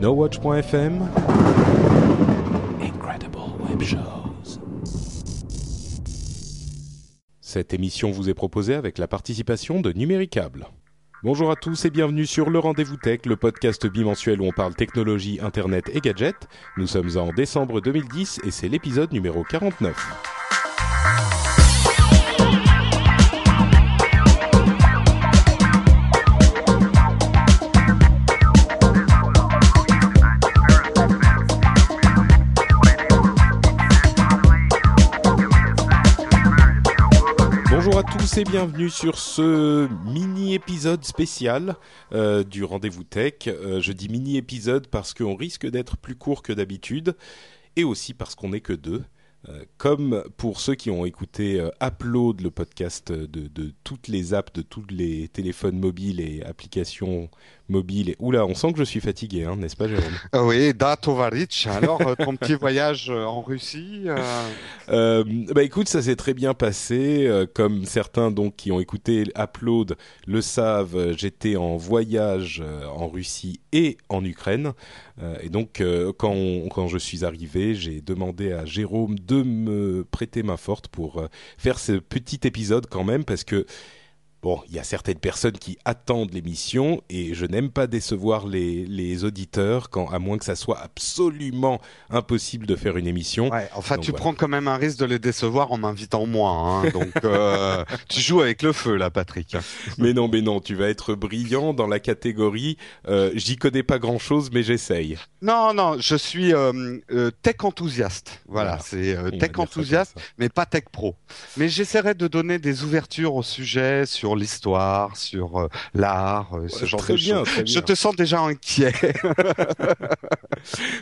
NoWatch.fm Incredible Web Shows. Cette émission vous est proposée avec la participation de Numéricable. Bonjour à tous et bienvenue sur le Rendez-vous Tech, le podcast bimensuel où on parle technologie, internet et gadgets. Nous sommes en décembre 2010 et c'est l'épisode numéro 49. À tous et bienvenue sur ce mini-épisode spécial euh, du Rendez-vous Tech. Euh, je dis mini-épisode parce qu'on risque d'être plus court que d'habitude et aussi parce qu'on n'est que deux. Euh, comme pour ceux qui ont écouté Upload, le podcast de toutes les apps, de tous les téléphones mobiles et applications mobiles. Et, oula, on sent que je suis fatigué, hein, n'est-ce pas, Jérôme? Oui, Da Tovaric. Alors, euh, ton petit voyage euh, en Russie euh, bah écoute, ça s'est très bien passé. Comme certains donc qui ont écouté Upload le savent, j'étais en voyage en Russie et en Ukraine. Et donc quand, on- quand je suis arrivé, j'ai demandé à Jérôme de me prêter main forte pour faire ce petit épisode quand même parce que Bon, il y a certaines personnes qui attendent l'émission et je n'aime pas décevoir les, les auditeurs quand, à moins que ça soit absolument impossible de faire une émission. Ouais, enfin, Donc, tu voilà. prends quand même un risque de les décevoir en m'invitant moi. Hein, donc, euh, tu joues avec le feu, là, Patrick. Mais non, mais non, tu vas être brillant dans la catégorie. euh, J'y connais pas grand chose, mais j'essaye. Non, non, je suis euh, tech enthousiaste. Voilà, Voilà. c'est tech enthousiaste, mais pas tech pro. Mais j'essaierai de donner des ouvertures au sujet, sur l'histoire, sur euh, l'art, euh, ce genre de bien, choses. Je te sens déjà inquiet.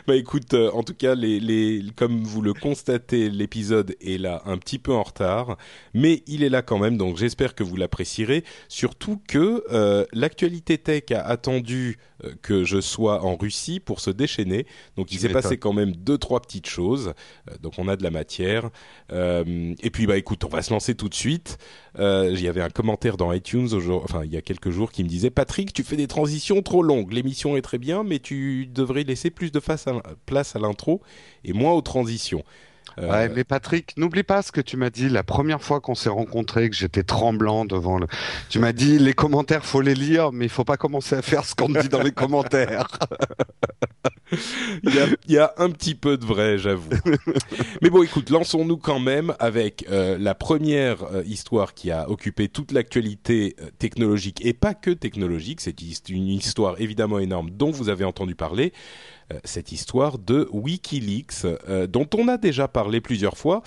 Bah écoute, euh, en tout cas, les, les, comme vous le constatez, l'épisode est là un petit peu en retard, mais il est là quand même, donc j'espère que vous l'apprécierez. Surtout que euh, l'actualité tech a attendu euh, que je sois en Russie pour se déchaîner, donc il s'est passé quand même deux trois petites choses. Donc on a de la matière. Et puis bah écoute, on va se lancer tout de suite. Il y avait un commentaire dans iTunes, il y a quelques jours, qui me disait Patrick, tu fais des transitions trop longues. L'émission est très bien, mais tu devrais laisser plus de place à l'intro et moins aux transitions. Euh, Ouais, mais Patrick, n'oublie pas ce que tu m'as dit la première fois qu'on s'est rencontrés, que j'étais tremblant devant le. Tu m'as dit les commentaires, faut les lire, mais il faut pas commencer à faire ce qu'on dit dans les commentaires. Il y, a, il y a un petit peu de vrai, j'avoue. Mais bon, écoute, lançons-nous quand même avec euh, la première euh, histoire qui a occupé toute l'actualité euh, technologique et pas que technologique. C'est une histoire évidemment énorme dont vous avez entendu parler. Euh, cette histoire de WikiLeaks, euh, dont on a déjà parlé plusieurs fois.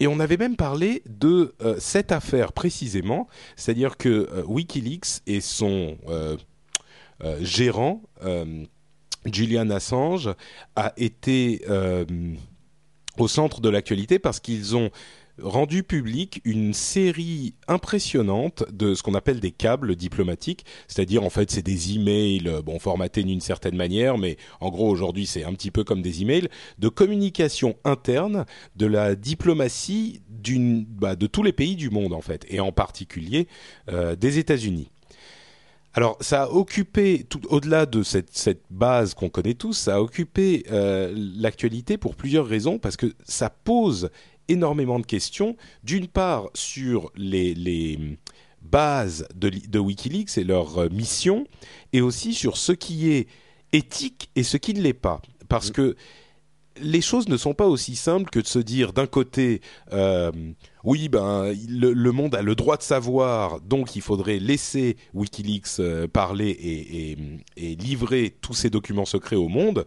Et on avait même parlé de euh, cette affaire précisément, c'est-à-dire que WikiLeaks et son gérant, Julian Assange, a été au centre de l'actualité parce qu'ils ont rendu public une série impressionnante de ce qu'on appelle des câbles diplomatiques, c'est-à-dire en fait c'est des emails, euh, bon formatés d'une certaine manière, mais en gros aujourd'hui c'est un petit peu comme des emails de communication interne de la diplomatie bah, de tous les pays du monde en fait, et en particulier euh, des États-Unis. Alors, ça a occupé, au-delà de cette, cette base qu'on connaît tous, ça a occupé euh, l'actualité pour plusieurs raisons, parce que ça pose énormément de questions. D'une part, sur les, les bases de, Wikileaks et leur euh, mission, et aussi sur ce qui est éthique et ce qui ne l'est pas. Parce que les choses ne sont pas aussi simples que de se dire d'un côté, euh, oui, ben le, le monde a le droit de savoir, donc il faudrait laisser WikiLeaks euh, parler et, et- et livrer tous ces documents secrets au monde.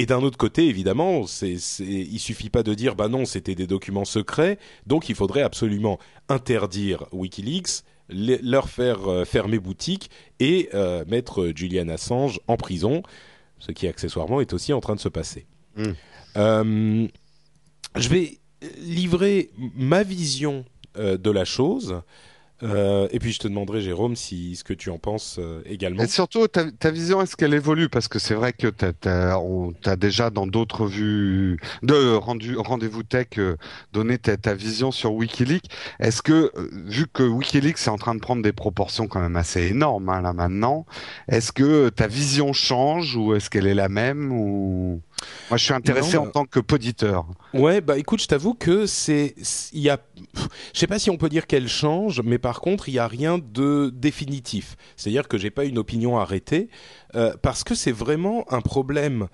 Et d'un autre côté, évidemment, c'est, c'est, il suffit pas de dire, bah non, c'était des documents secrets, donc il faudrait absolument interdire WikiLeaks, leur faire fermer boutique et mettre Julian Assange en prison, ce qui accessoirement est aussi en train de se passer. Mm. je vais livrer ma vision de la chose. Euh, et puis je te demanderai, Jérôme, si ce que tu en penses euh, également. Et surtout, ta, ta vision, est-ce qu'elle évolue? Parce que c'est vrai que tu as, déjà dans d'autres vues de rendez-vous tech euh, donné ta, ta, vision sur WikiLeaks. Est-ce que, vu que WikiLeaks est en train de prendre des proportions quand même assez énormes hein, là maintenant, est-ce que ta vision change ou est-ce qu'elle est la même ou? Moi, je suis intéressé en tant que poditeur. Ouais, bah écoute, je t'avoue que c'est, il y a, je sais pas si on peut dire qu'elle change, mais par contre, il y a rien de définitif. C'est-à-dire que j'ai pas une opinion arrêtée euh, parce que c'est vraiment un problème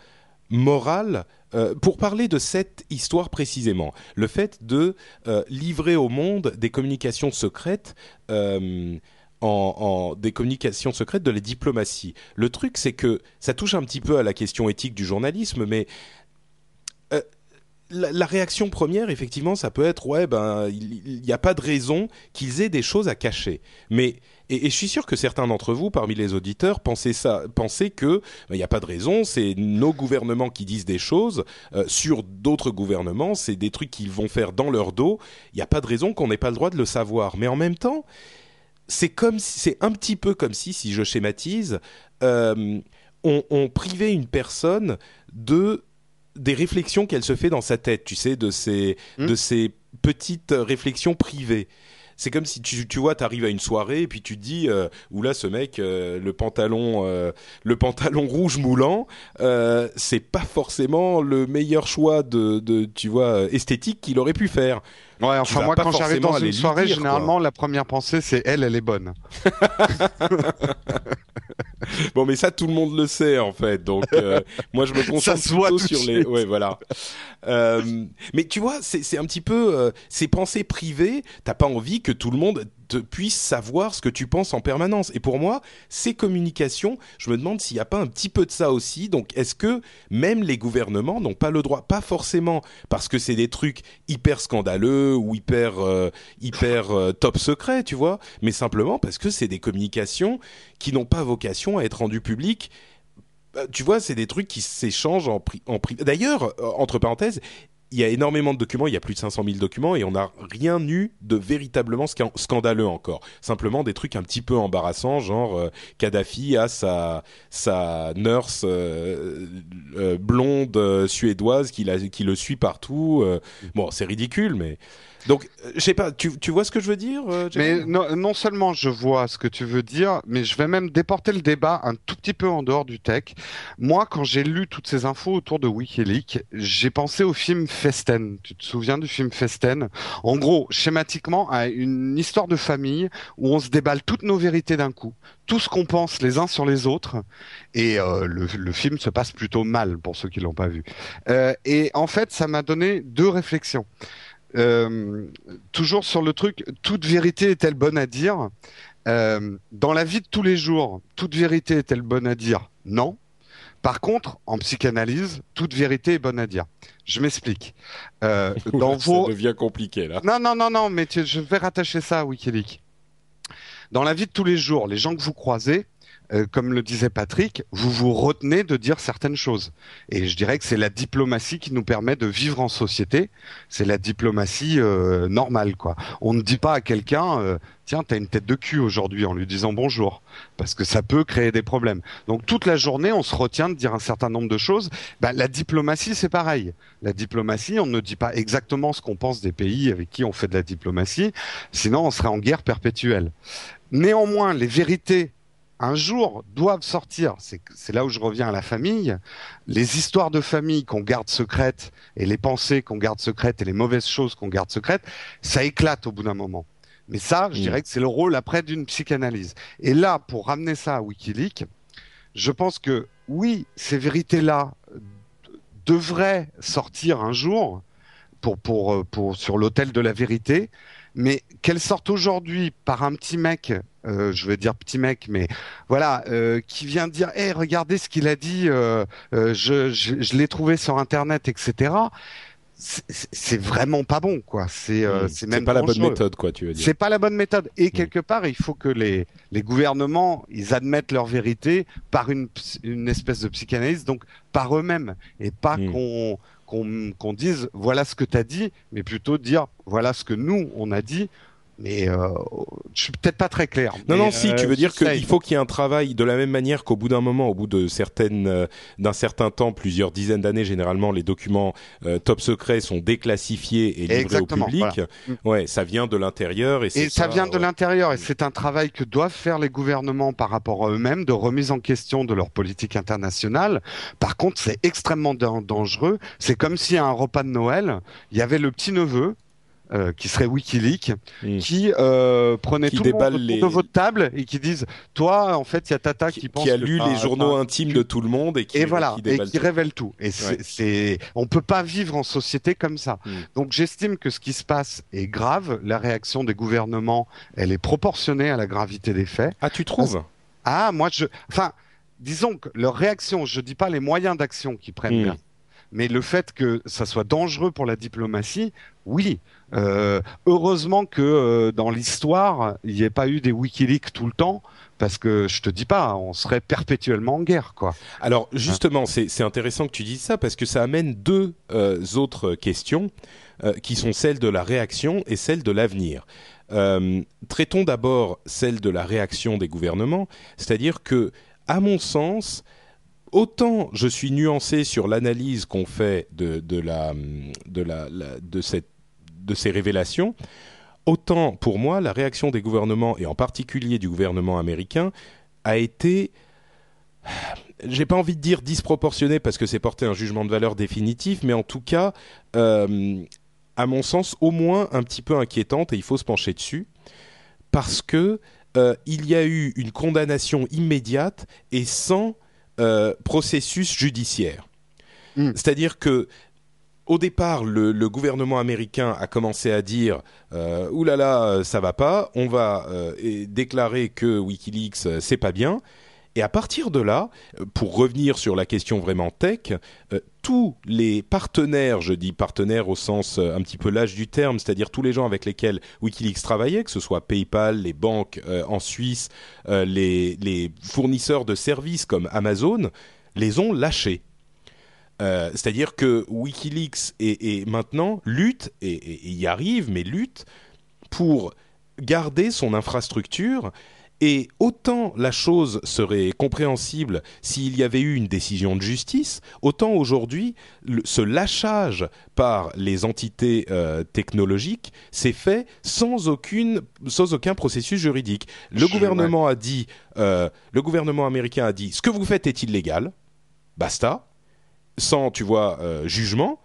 moral. Euh, pour parler de cette histoire précisément, le fait de euh, livrer au monde des communications secrètes. En, des communications secrètes de la diplomatie. Le truc, c'est que ça touche un petit peu à la question éthique du journalisme, mais euh, la, réaction première, effectivement, ça peut être ouais, ben, il n'y a pas de raison qu'ils aient des choses à cacher. Mais et, je suis sûr que certains d'entre vous, parmi les auditeurs, pensaient ça, pensaient que ben, il n'y a pas de raison, c'est nos gouvernements qui disent des choses euh, sur d'autres gouvernements, c'est des trucs qu'ils vont faire dans leur dos. Il n'y a pas de raison qu'on n'ait pas le droit de le savoir. Mais en même temps, c'est comme c'est un petit peu comme si, si je schématise, euh, on, privait une personne de des réflexions qu'elle se fait dans sa tête, tu sais, de ces hmm. de ces petites réflexions privées c'est comme si tu, tu vois, t'arrives à une soirée et puis tu te dis, euh, là ce mec, euh, le pantalon, euh, le pantalon rouge moulant, c'est pas forcément le meilleur choix de, de tu vois, esthétique qu'il aurait pu faire. Ouais, enfin moi quand j'arrive dans une soirée, généralement la première pensée c'est elle, elle est bonne. bon, mais ça tout le monde le sait en fait. Donc moi je me concentre plutôt sur les. Ouais, voilà. Euh, mais tu vois, c'est un petit peu euh, ces pensées privées. T'as pas envie que tout le monde te puisse savoir ce que tu penses en permanence. Et pour moi, ces communications, je me demande s'il n'y a pas un petit peu de ça aussi. Donc, est-ce que même les gouvernements n'ont pas le droit, pas forcément parce que c'est des trucs hyper scandaleux ou hyper euh, hyper top secret, tu vois, mais simplement parce que c'est des communications qui n'ont pas vocation à être rendues publiques bah, tu vois, c'est des trucs qui s'échangent en, en privé. D'ailleurs, euh, entre parenthèses, il y a énormément de documents, il y a plus de 500 000 documents et on n'a rien eu de véritablement scandaleux encore. Simplement des trucs un petit peu embarrassants, genre euh, Kadhafi a sa, sa nurse euh, blonde suédoise qui, la, qui le suit partout. bon, c'est ridicule, mais donc, euh, je sais pas, tu, tu, vois ce que je veux dire euh, Mais non, non, seulement je vois ce que tu veux dire, mais je vais même déporter le débat un tout petit peu en dehors du tech. Moi, quand j'ai lu toutes ces infos autour de WikiLeaks, j'ai pensé au film Festen. Tu te souviens du film Festen? En gros, schématiquement, une histoire de famille où on se déballe toutes nos vérités d'un coup, tout ce qu'on pense les uns sur les autres, et euh, le, film se passe plutôt mal pour ceux qui l'ont pas vu. Euh, et en fait, ça m'a donné deux réflexions. Euh, toujours sur le truc, toute vérité est-elle bonne à dire? Dans la vie de tous les jours, toute vérité est-elle bonne à dire? Non. Par contre, en psychanalyse, toute vérité est bonne à dire. Je m'explique. Euh, dans ça devient compliqué là. Non, non, non, non, mais je vais rattacher ça à Wikileaks. Dans la vie de tous les jours, les gens que vous croisez, euh, comme le disait Patrick, vous vous retenez de dire certaines choses. Et je dirais que c'est la diplomatie qui nous permet de vivre en société. C'est la diplomatie euh, normale, quoi. On ne dit pas à quelqu'un, euh, tiens, t'as une tête de cul aujourd'hui, en lui disant bonjour, parce que ça peut créer des problèmes. Donc toute la journée, on se retient de dire un certain nombre de choses. Ben, la diplomatie, c'est pareil. La diplomatie, on ne dit pas exactement ce qu'on pense des pays avec qui on fait de la diplomatie, sinon on serait en guerre perpétuelle. Néanmoins, les vérités un jour doivent sortir, c'est là où je reviens à la famille, les histoires de famille qu'on garde secrètes et les pensées qu'on garde secrètes et les mauvaises choses qu'on garde secrètes, ça éclate au bout d'un moment. Mais ça, je mm. dirais que c'est le rôle après d'une psychanalyse. Et là, pour ramener ça à Wikileaks, je pense que oui, ces vérités-là devraient sortir un jour pour, pour, pour, sur l'autel de la vérité, mais qu'elles sortent aujourd'hui par un petit mec euh, je veux dire petit mec, mais voilà, euh, qui vient dire, hé, regardez ce qu'il a dit, euh, je, je, je l'ai trouvé sur Internet, etc. c'est vraiment pas bon, quoi. C'est c'est même pas la bonne méthode, quoi, tu veux dire. C'est pas la bonne méthode. Et quelque part, il faut que les les gouvernements, ils admettent leur vérité par une une espèce de psychanalyse, donc par eux-mêmes, et pas qu'on qu'on qu'on dise voilà ce que tu as dit, mais plutôt dire voilà ce que nous on a dit mais euh, je suis peut-être pas très clair. Non, non, si, tu euh, veux dire qu'il faut qu'il y ait un travail de la même manière qu'au bout d'un moment, au bout de certaines, euh, d'un certain temps, plusieurs dizaines d'années, généralement, les documents euh, top secrets sont déclassifiés et livrés au public. Mm. Ouais, ça vient de l'intérieur et, et ça vient de l'intérieur et c'est un travail que doivent faire les gouvernements par rapport à eux-mêmes de remise en question de leur politique internationale. Par contre, c'est extrêmement dangereux. C'est comme si à un repas de Noël, il y avait le petit neveu euh, qui serait WikiLeaks, qui euh, prenait tout le monde les... de votre table et qui disent, toi, en fait, il y a Tata qui, pense qui a lu les journaux intimes de tout le monde et qui et voilà et qui révèle tout. Et c'est, on peut pas vivre en société comme ça. Hmm. Donc j'estime que ce qui se passe est grave. La réaction des gouvernements, elle est proportionnée à la gravité des faits. Ah, tu trouves? Ah, moi je, enfin, disons que leur réaction, je dis pas les moyens d'action qu'ils prennent. Hmm. Mais le fait que ça soit dangereux pour la diplomatie, oui. Euh, heureusement que euh, dans l'histoire, il n'y ait pas eu des WikiLeaks tout le temps, parce que je te dis pas, on serait perpétuellement en guerre, quoi. Alors justement, c'est intéressant que tu dises ça parce que ça amène deux euh, autres questions qui sont celles de la réaction et celles de l'avenir. traitons d'abord celle de la réaction des gouvernements, c'est-à-dire que, à mon sens, autant je suis nuancé sur l'analyse qu'on fait de, de, la, de, la, de cette de ces révélations, autant pour moi la réaction des gouvernements et en particulier du gouvernement américain a été j'ai pas envie de dire disproportionnée parce que c'est porter un jugement de valeur définitif, mais en tout cas, euh, à mon sens, au moins un petit peu inquiétante et il faut se pencher dessus parce que euh, il y a eu une condamnation immédiate et sans euh, processus judiciaire. Hmm. C'est-à-dire que au départ, le, gouvernement américain a commencé à dire euh, oulala, là là, ça va pas, on va euh, déclarer que WikiLeaks c'est pas bien. Et à partir de là, pour revenir sur la question vraiment tech, euh, tous les partenaires, je dis partenaires au sens un petit peu l'âge du terme, c'est-à-dire tous les gens avec lesquels WikiLeaks travaillait, que ce soit PayPal, les banques en Suisse, les, fournisseurs de services comme Amazon, les ont lâchés. Euh, c'est-à-dire que Wikileaks est, maintenant lutte et, y arrive, mais lutte pour garder son infrastructure. Et autant la chose serait compréhensible s'il y avait eu une décision de justice, autant aujourd'hui ce lâchage par les entités euh, technologiques s'est fait sans aucune, sans aucun processus juridique. Le gouvernement a dit, euh, le gouvernement américain a dit, ce que vous faites est illégal, basta sans, tu vois, euh, jugement.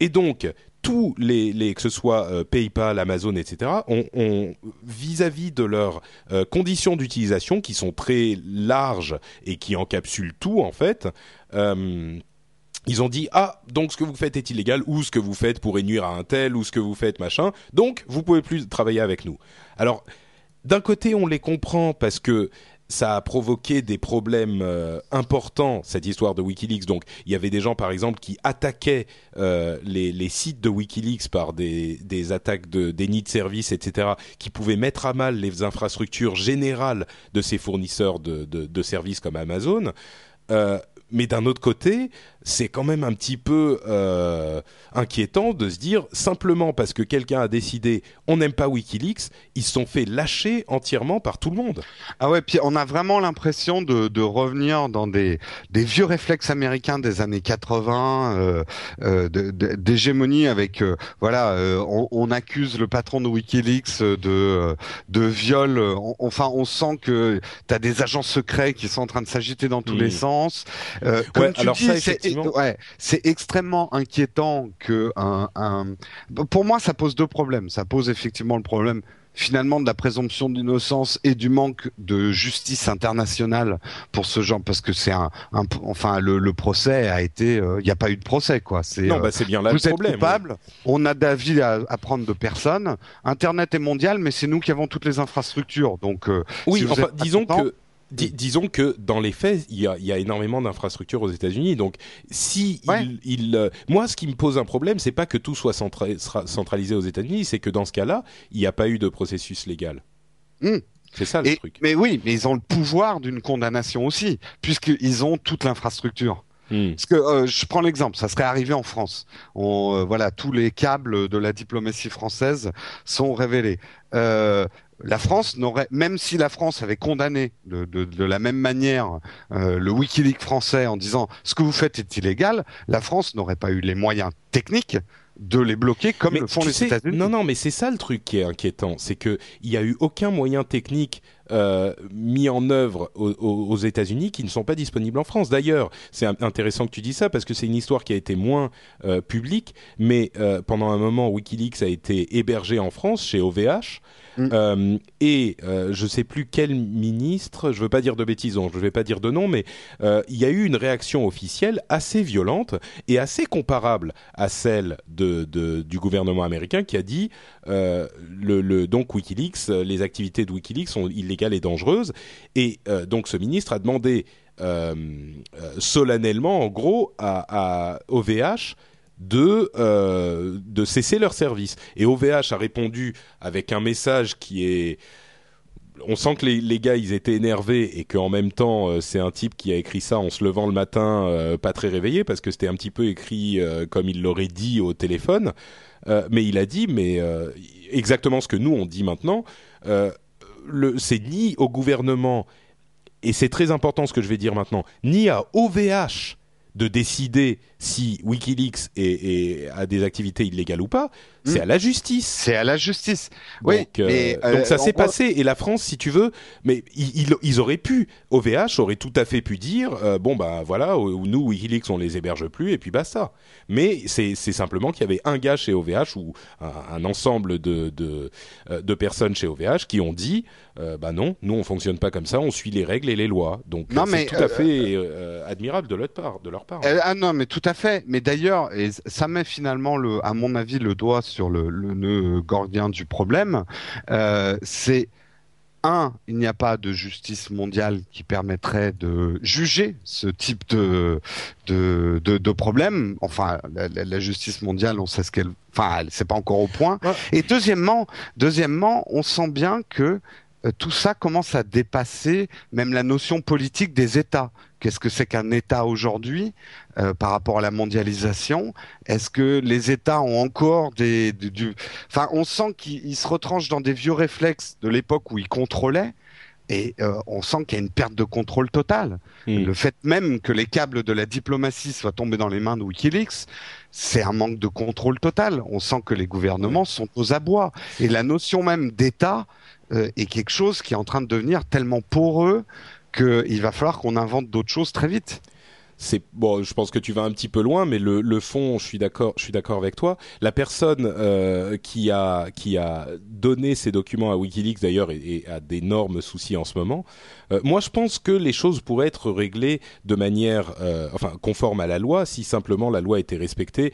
Et donc, tous les, les que ce soit euh, PayPal, Amazon, etc., ont vis-à-vis de leurs euh, conditions d'utilisation qui sont très larges et qui encapsulent tout en fait. ils ont dit ah donc ce que vous faites est illégal ou ce que vous faites pourrait nuire à un tel ou ce que vous faites machin donc vous pouvez plus travailler avec nous. Alors d'un côté on les comprend parce que ça a provoqué des problèmes euh, importants cette histoire de WikiLeaks. Donc il y avait des gens par exemple qui attaquaient euh, les, sites de WikiLeaks par des, attaques de déni de service, etc., qui pouvaient mettre à mal les infrastructures générales de ces fournisseurs de services comme Amazon. Euh, mais d'un autre côté, c'est quand même un petit peu euh, inquiétant de se dire simplement parce que quelqu'un a décidé on n'aime pas WikiLeaks, ils se sont fait lâcher entièrement par tout le monde. Ah ouais, puis on a vraiment l'impression de, de, revenir dans des, des vieux réflexes américains des années 80, euh, euh, d'hégémonie avec voilà, on, on, accuse le patron de WikiLeaks de de viol. enfin, on sent que tu as des agents secrets qui sont en train de s'agiter dans tous les hmm. sens. Comme tu alors dis, c'est ouais, c'est extrêmement inquiétant que un, un, Pour moi, ça pose deux problèmes. Ça pose effectivement le problème finalement de la présomption d'innocence et du manque de justice internationale pour ce genre parce que c'est un, enfin le, le, procès a été euh, il n'y a pas eu de procès quoi. C'est non bah c'est bien là le problème coupable, on a d'avis à, à, prendre de personne. Internet est mondial mais c'est nous qui avons toutes les infrastructures. Donc euh, oui enfin disons que disons que dans les faits, il y a, énormément d'infrastructures aux États-Unis. Donc, si il, euh, moi, ce qui me pose un problème, c'est pas que tout soit centralisé aux États-Unis, c'est que dans ce cas-là, il n'y a pas eu de processus légal. Hmm. C'est ça le truc. Mais oui, mais ils ont le pouvoir d'une condamnation aussi, puisqu'ils ont toute l'infrastructure. Hmm. Parce que euh, je prends l'exemple, ça serait arrivé en France. On, euh, voilà, tous les câbles de la diplomatie française sont révélés. Euh, la France n'aurait, même si la France avait condamné de, de, de la même manière euh, le WikiLeaks français en disant ce que vous faites est illégal, la France n'aurait pas eu les moyens techniques de les bloquer comme le font les États-Unis. Non, non, mais c'est ça le truc qui est inquiétant, c'est que il y a eu aucun moyen technique euh, mis en œuvre aux, aux États-Unis qui ne sont pas disponibles en France. D'ailleurs, c'est intéressant que tu dis ça parce que c'est une histoire qui a été moins euh, publique, mais euh, pendant un moment, WikiLeaks a été hébergé en France chez OVH. Mm. Et je sais plus quel ministre, je veux pas dire de bêtises, je vais pas dire de nom, mais il y a eu une réaction officielle assez violente et assez comparable à celle de, de du gouvernement américain qui a dit le, le, donc WikiLeaks, les activités de WikiLeaks sont illégales et dangereuses, et euh, donc ce ministre a demandé solennellement, en gros, à, OVH de, euh, de cesser leur service. Et OVH a répondu avec un message qui est... On sent que les, les gars, ils étaient énervés et qu'en même temps, euh, c'est un type qui a écrit ça en se levant le matin, euh, pas très réveillé, parce que c'était un petit peu écrit euh, comme il l'aurait dit au téléphone. mais il a dit, mais exactement ce que nous, on dit maintenant, c'est ni au gouvernement, et c'est très important ce que je vais dire maintenant, ni à OVH de décider si WikiLeaks est, a des activités illégales ou pas, c'est hmm. à la justice. C'est à la justice. oui. Donc, euh, euh, ça s'est passé et la France, si tu veux, mais ils, ils, auraient pu, OVH aurait tout à fait pu dire, euh, bon bah voilà, nous WikiLeaks on les héberge plus et puis basta. Mais c'est simplement qu'il y avait un gars chez OVH ou un, ensemble de, de, de personnes chez OVH qui ont dit, bah non, nous on fonctionne pas comme ça, on suit les règles et les lois. Donc c'est tout à fait admirable de leur part, de leur part. ah non, mais tout à fait. Mais d'ailleurs, ça met finalement, le, à mon avis, le doigt sur le, le nœud gordien du problème. Euh, c'est un, il n'y a pas de justice mondiale qui permettrait de juger ce type de de, de, de problème. Enfin, la, la, justice mondiale, on sait ce qu'elle, enfin, c'est pas encore au point. Et deuxièmement, deuxièmement, on sent bien que euh, tout ça commence à dépasser même la notion politique des États. Qu'est-ce que c'est qu'un État aujourd'hui euh, par rapport à la mondialisation? Est-ce que les États ont encore des, du, enfin, on sent qu'ils se retranchent dans des vieux réflexes de l'époque où ils contrôlaient. Et euh, on sent qu'il y a une perte de contrôle totale. Hmm. Le fait même que les câbles de la diplomatie soient tombés dans les mains de WikiLeaks, c'est un manque de contrôle total. On sent que les gouvernements sont aux abois. Et la notion même d'État, euh, est quelque chose qui est en train de devenir tellement poreux qu'il va falloir qu'on invente d'autres choses très vite c'est bon, je pense que tu vas un petit peu loin, mais le, fond, je suis d'accord, je suis d'accord avec toi. La personne euh, qui a qui a donné ces documents à WikiLeaks d'ailleurs et, a d'énormes soucis en ce moment. Euh, moi, je pense que les choses pourraient être réglées de manière, euh, enfin, conforme à la loi, si simplement la loi était respectée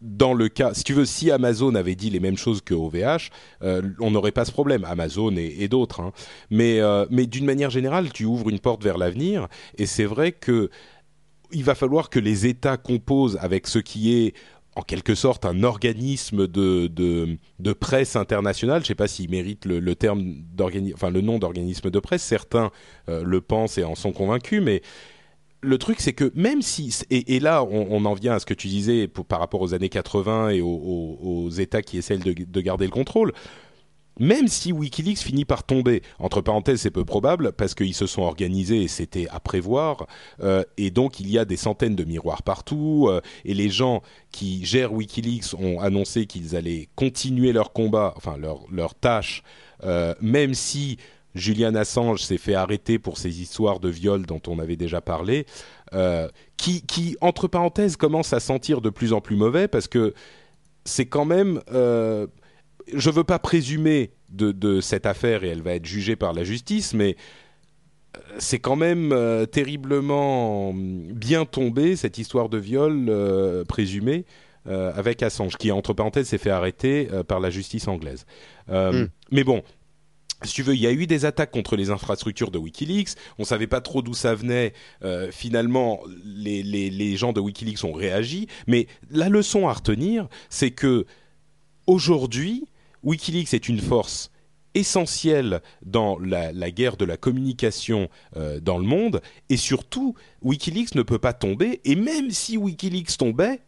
dans le cas, si tu veux, si Amazon avait dit les mêmes choses que OVH, on n'aurait pas ce problème, Amazon et, d'autres. Hein. Mais, mais d'une manière générale, tu ouvres une porte vers l'avenir, et c'est vrai que il va falloir que les États composent avec ce qui est en quelque sorte un organisme de, de, presse internationale. Je ne sais pas s'il mérite le, terme enfin le nom d'organisme de presse. Certains euh, le pensent et en sont convaincus, mais le truc, c'est que même si et, là, on, en vient à ce que tu disais par rapport aux années 80 et aux, États qui essaient de, garder le contrôle. Même si WikiLeaks finit par tomber, entre parenthèses, c'est peu probable parce qu'ils se sont organisés et c'était à prévoir, euh, et donc il y a des centaines de miroirs partout, euh, et les gens qui gèrent WikiLeaks ont annoncé qu'ils allaient continuer leur combat, enfin leur leur tâche, euh, même si Julian Assange s'est fait arrêter pour ces histoires de viol dont on avait déjà parlé, qui, qui, entre parenthèses, commence à sentir de plus en plus mauvais parce que c'est quand même... Je veux pas présumer de, de, cette affaire et elle va être jugée par la justice, mais euh, c'est quand même euh, terriblement bien tombé cette histoire de viol euh, présumé avec Assange, qui entre parenthèses s'est fait arrêter par la justice anglaise. Mm. Mais bon, si tu veux, il y a eu des attaques contre les infrastructures de WikiLeaks. On savait pas trop d'où ça venait. Finalement, les, les, les gens de WikiLeaks ont réagi. Mais la leçon à retenir, c'est que aujourd'hui, WikiLeaks est une force essentielle dans la, guerre de la communication euh, dans le monde. Et surtout, WikiLeaks ne peut pas tomber. Et même si WikiLeaks tombait,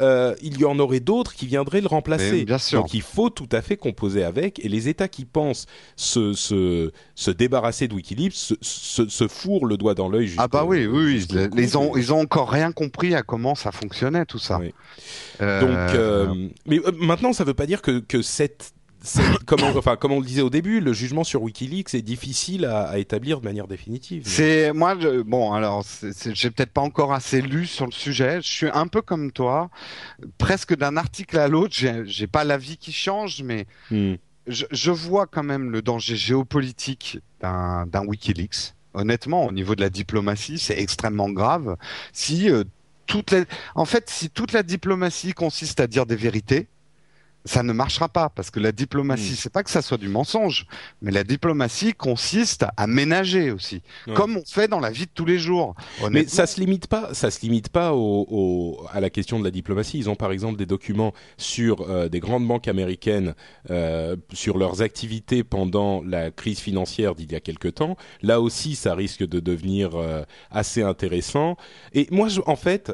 euh, il y en aurait d'autres qui viendraient le remplacer. Mais bien sûr. Donc il faut tout à fait composer avec. Et les États qui pensent se, se, se débarrasser de Wikileaks se, se, se fourrent le doigt dans l'œil. Ah bah oui, oui. Ils ont, ils ont encore rien compris à comment ça fonctionnait tout ça. Oui. Euh, Donc, euh, mais maintenant, ça ne veut pas dire que, que cette- comme, on, enfin, comme on le disait au début, le jugement sur WikiLeaks est difficile à, à établir de manière définitive. C'est moi, je- bon, alors, j'ai peut-être pas encore assez lu sur le sujet. Je suis un peu comme toi, presque d'un article à l'autre. J'ai pas l'avis qui change, mais Hmm. je, je vois quand même le danger géopolitique d'un d'un WikiLeaks. Honnêtement, au niveau de la diplomatie, c'est extrêmement grave. Si euh, toute la... en fait, si toute la diplomatie consiste à dire des vérités, ça ne marchera pas parce que la diplomatie, Mm. c'est pas que ça soit du mensonge, mais la diplomatie consiste à ménager aussi, Ouais. comme on fait dans la vie de tous les jours. Mais ça se limite pas, ça se limite pas au, au- à la question de la diplomatie. Ils ont par exemple des documents sur euh, des grandes banques américaines euh, sur leurs activités pendant la crise financière d'il y a quelque temps. Là aussi, ça risque de devenir euh, assez intéressant. Et moi, je- en fait,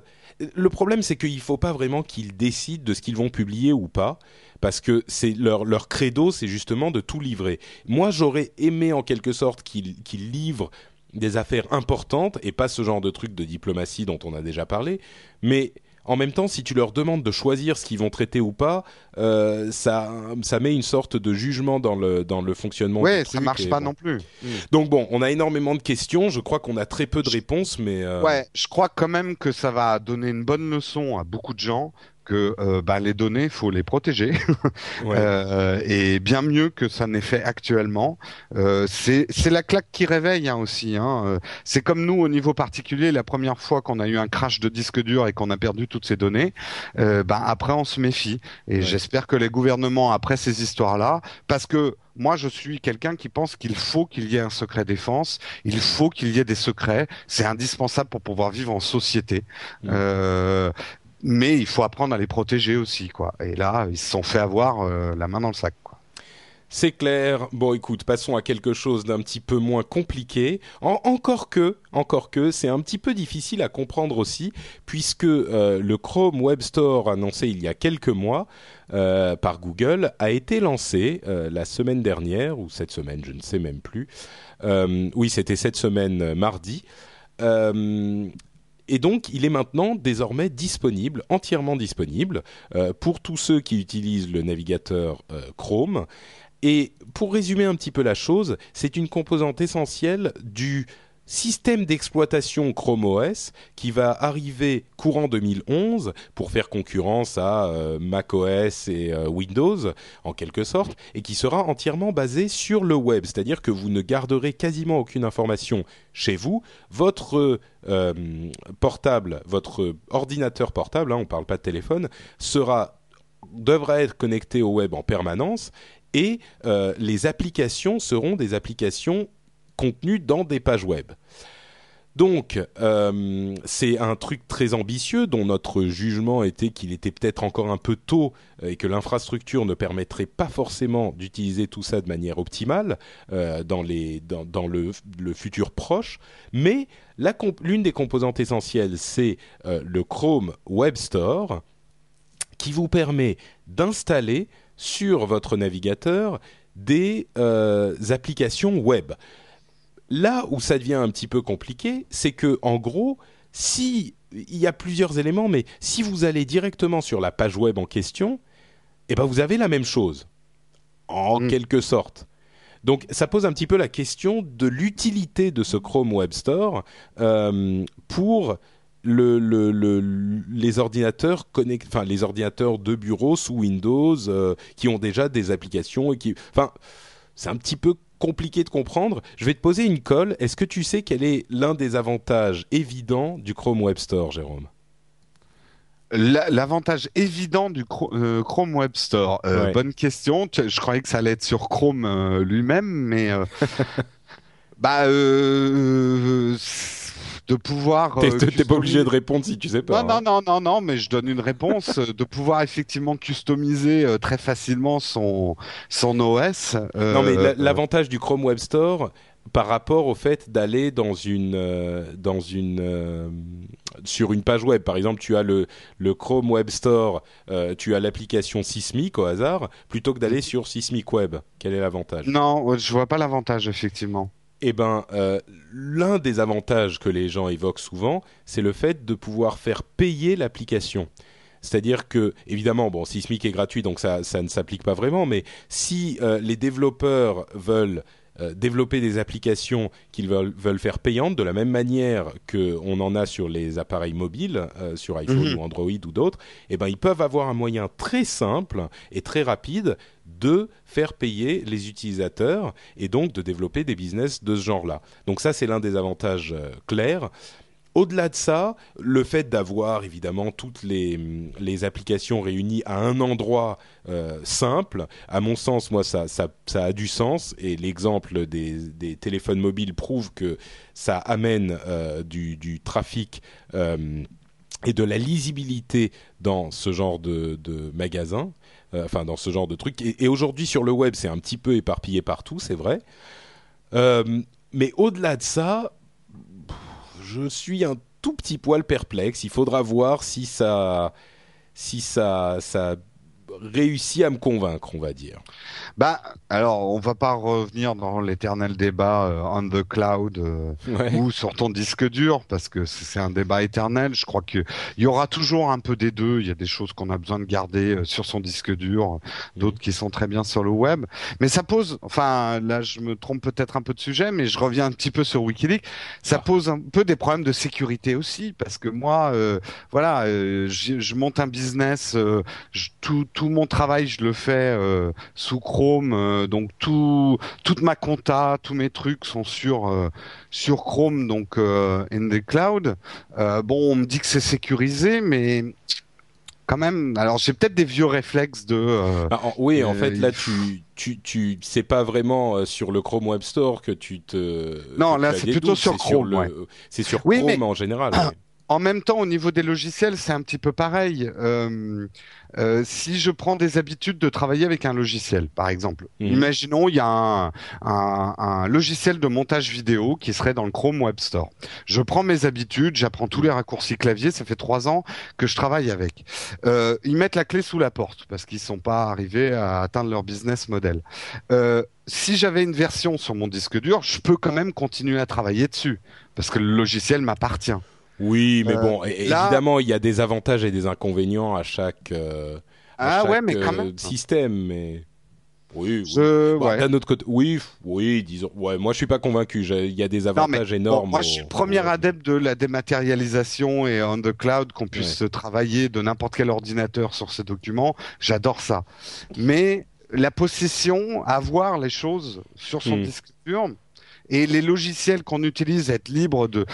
le problème, c'est qu'il faut pas vraiment qu'ils décident de ce qu'ils vont publier ou pas. Parce que c'est leur, leur credo, c'est justement de tout livrer. Moi, j'aurais aimé en quelque sorte qu'ils qu'ils livrent des affaires importantes et pas ce genre de truc de diplomatie dont on a déjà parlé. Mais en même temps, si tu leur demandes de choisir ce qu'ils vont traiter ou pas, euh, ça, ça met une sorte de jugement dans le, dans le fonctionnement. ouais, du ça marche pas bon. non plus. Donc bon, on a énormément de questions. Je crois qu'on a très peu de réponses, mais euh, Ouais, je crois quand même que ça va donner une bonne leçon à beaucoup de gens que euh, bah, les données, faut les protéger. ouais. Euh, et bien mieux que ça n'est fait actuellement. Euh, c'est la claque qui réveille hein, aussi. Hein. C'est comme nous au niveau particulier, la première fois qu'on a eu un crash de disque dur et qu'on a perdu toutes ces données, ben après on se méfie. Et Ouais. j'espère que les gouvernements après ces histoires-là, parce que moi, je suis quelqu'un qui pense qu'il faut qu'il y ait un secret défense, il faut qu'il y ait des secrets, c'est indispensable pour pouvoir vivre en société. Mm. Euh, mais il faut apprendre à les protéger aussi, quoi. Et là, ils se sont fait avoir euh, la main dans le sac. C'est clair. Bon, écoute, passons à quelque chose d'un petit peu moins compliqué. En- encore que, encore que, c'est un petit peu difficile à comprendre aussi, puisque euh, le Chrome Web Store annoncé il y a quelques mois euh, par Google a été lancé la semaine dernière ou cette semaine, je ne sais même plus. Oui, c'était cette semaine, mardi. Et donc, il est maintenant désormais disponible, entièrement disponible, euh, pour tous ceux qui utilisent le navigateur euh, Chrome. Et pour résumer un petit peu la chose, c'est une composante essentielle du système d'exploitation Chrome OS qui va arriver courant 2011 pour faire concurrence à euh, macOS et euh, Windows en quelque sorte et qui sera entièrement basé sur le web, c'est-à-dire que vous ne garderez quasiment aucune information chez vous, votre euh, portable, votre ordinateur portable, hein, on ne parle pas de téléphone, sera devra être connecté au web en permanence et les applications seront des applications contenues dans des pages web. Donc, euh, c'est un truc très ambitieux dont notre jugement était qu'il était peut-être encore un peu tôt euh, et que l'infrastructure ne permettrait pas forcément d'utiliser tout ça de manière optimale euh, dans, le, futur proche. Mais l'une des composantes essentielles, c'est le Chrome Web Store qui vous permet d'installer sur votre navigateur des applications web. Là où ça devient un petit peu compliqué, c'est que en gros, si il y a plusieurs éléments, mais si vous allez directement sur la page web en question, eh ben vous avez la même chose, en Mm. quelque sorte. Donc ça pose un petit peu la question de l'utilité de ce Chrome Web Store euh, pour le, le, le- les ordinateurs connect- enfin les ordinateurs de bureau sous Windows euh, qui ont déjà des applications et qui, enfin, c'est un petit peu compliqué de comprendre. Je vais te poser une colle. Est-ce que tu sais quel est l'un des avantages évidents du Chrome Web Store, Jérôme? L'avantage évident du Chrome Web Store. Bonne question. Je croyais que ça allait être sur Chrome lui-même, mais bah de pouvoir. T'es euh, pas obligé de répondre si tu sais pas. Non, hein. non, non, non, mais je donne une réponse. Euh, de pouvoir effectivement customiser euh, très facilement son son OS. non, mais l'avantage du Chrome Web Store par rapport au fait d'aller dans une dans une sur une page web par exemple tu as le le Chrome Web Store tu as l'application Sismic au hasard plutôt que d'aller sur Sismic Web quel est l'avantage? Non je vois pas l'avantage effectivement eh ben, euh, l'un des avantages que les gens évoquent souvent, c'est le fait de pouvoir faire payer l'application. C'est-à-dire que, évidemment, bon, Sismic est gratuit, donc ça, ça ne s'applique pas vraiment, mais si euh, les développeurs veulent euh, développer des applications qu'ils veulent, veulent, faire payantes de la même manière qu'on en a sur les appareils mobiles, sur iPhone mhm. ou Android ou d'autres, eh ben, ils peuvent avoir un moyen très simple et très rapide de faire payer les utilisateurs et donc de développer des business de ce genre-là. Donc ça, c'est l'un des avantages euh, clairs. Au-delà de ça, le fait d'avoir évidemment toutes les, les, applications réunies à un endroit euh, simple, à mon sens, moi, ça, ça, ça a du sens et l'exemple des, des, téléphones mobiles prouve que ça amène euh, du, du, trafic et de la lisibilité dans ce genre de, de magasin. Euh, enfin dans ce genre de truc. Et, aujourd'hui sur le web, c'est un petit peu éparpillé partout, c'est vrai. Euh, mais au-delà de ça, je suis un tout petit poil perplexe. Il faudra voir si ça, si ça, ça réussi à me convaincre, on va dire. Bah, alors, on va pas revenir dans l'éternel débat euh, on the cloud euh, ou sur ton disque dur, parce que c'est un débat éternel. Je crois qu'il y aura toujours un peu des deux. Il y a des choses qu'on a besoin de garder euh, sur son disque dur, d'autres qui sont très bien sur le web. Mais ça pose, enfin, là, je me trompe peut-être un peu de sujet, mais je reviens un petit peu sur Wikileaks. Ça ah. pose un peu des problèmes de sécurité aussi, parce que moi, voilà, je monte un business, tout, tout mon travail, je le fais sous Chrome, euh, donc tout, toute ma compta, tous mes trucs sont sur euh, sur Chrome, donc euh, in the cloud. bon, on me dit que c'est sécurisé, mais quand même, alors j'ai peut-être des vieux réflexes de. Ah, oui, en fait, là, tu, tu, tu, c'est pas vraiment sur le Chrome Web Store que tu te. Non, là, c'est plutôt sur Chrome. C'est sur Chrome en général. En même temps, au niveau des logiciels, c'est un petit peu pareil. Euh, euh, si je prends des habitudes de travailler avec un logiciel, par exemple, mhm. imaginons il y a un, un, un, logiciel de montage vidéo qui serait dans le Chrome Web Store. Je prends mes habitudes, j'apprends tous les raccourcis clavier. Ça fait trois ans que je travaille avec. Euh, ils mettent la clé sous la porte parce qu'ils sont pas arrivés à atteindre leur business model. Si j'avais une version sur mon disque dur, je peux quand même continuer à travailler dessus parce que le logiciel m'appartient. Oui, mais bon, euh, évidemment, il y a des avantages et des inconvénients à chaque, euh, ah, ouais, mais quand euh, même. système. Mais oui, oui. d'un autre côté, oui, oui, disons. Ouais, moi, je suis pas convaincu. Il y a des avantages énormes. moi, je suis premier adepte de la dématérialisation et on the cloud, qu'on puisse travailler de n'importe quel ordinateur sur ces documents. J'adore ça. Mais la possession, avoir les choses sur son hmm. disque dur et les logiciels qu'on utilise être libres de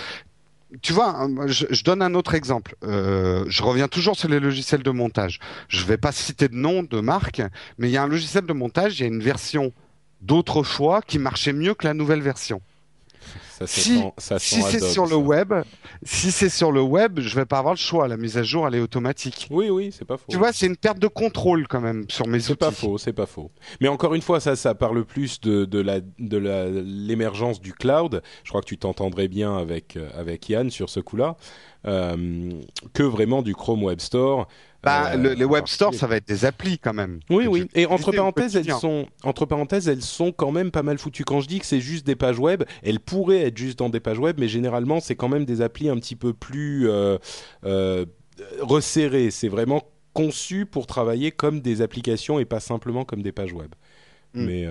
tu vois, hein, je, donne un autre exemple. Euh, je reviens toujours sur les logiciels de montage. Je ne vais pas citer de nom de marque, mais il y a un logiciel de montage, il y a une version d'autrefois qui marchait mieux que la nouvelle version si, c'est sur le web, si c'est sur le web, je vais pas avoir le choix. La mise à jour, elle est automatique. Oui, oui, c'est pas faux. Tu vois, c'est une perte de contrôle quand même sur mes outils. C'est pas faux, c'est pas faux. Mais encore une fois, ça, ça parle plus de, de la de l'émergence du cloud. Je crois que tu t'entendrais bien avec euh, avec Yann sur ce coup-là. Euh, que vraiment du Chrome Web Store. Bah, euh, les web stores, ça va être des applis quand même. Oui, oui. Et entre parenthèses, elles sont, entre parenthèses, elles sont quand même pas mal foutues. Quand je dis que c'est juste des pages web, elles pourraient être juste dans des pages web, mais généralement, c'est quand même des applis un petit peu plus euh, euh, resserrées. C'est vraiment conçu pour travailler comme des applications et pas simplement comme des pages web. Hmm. Mais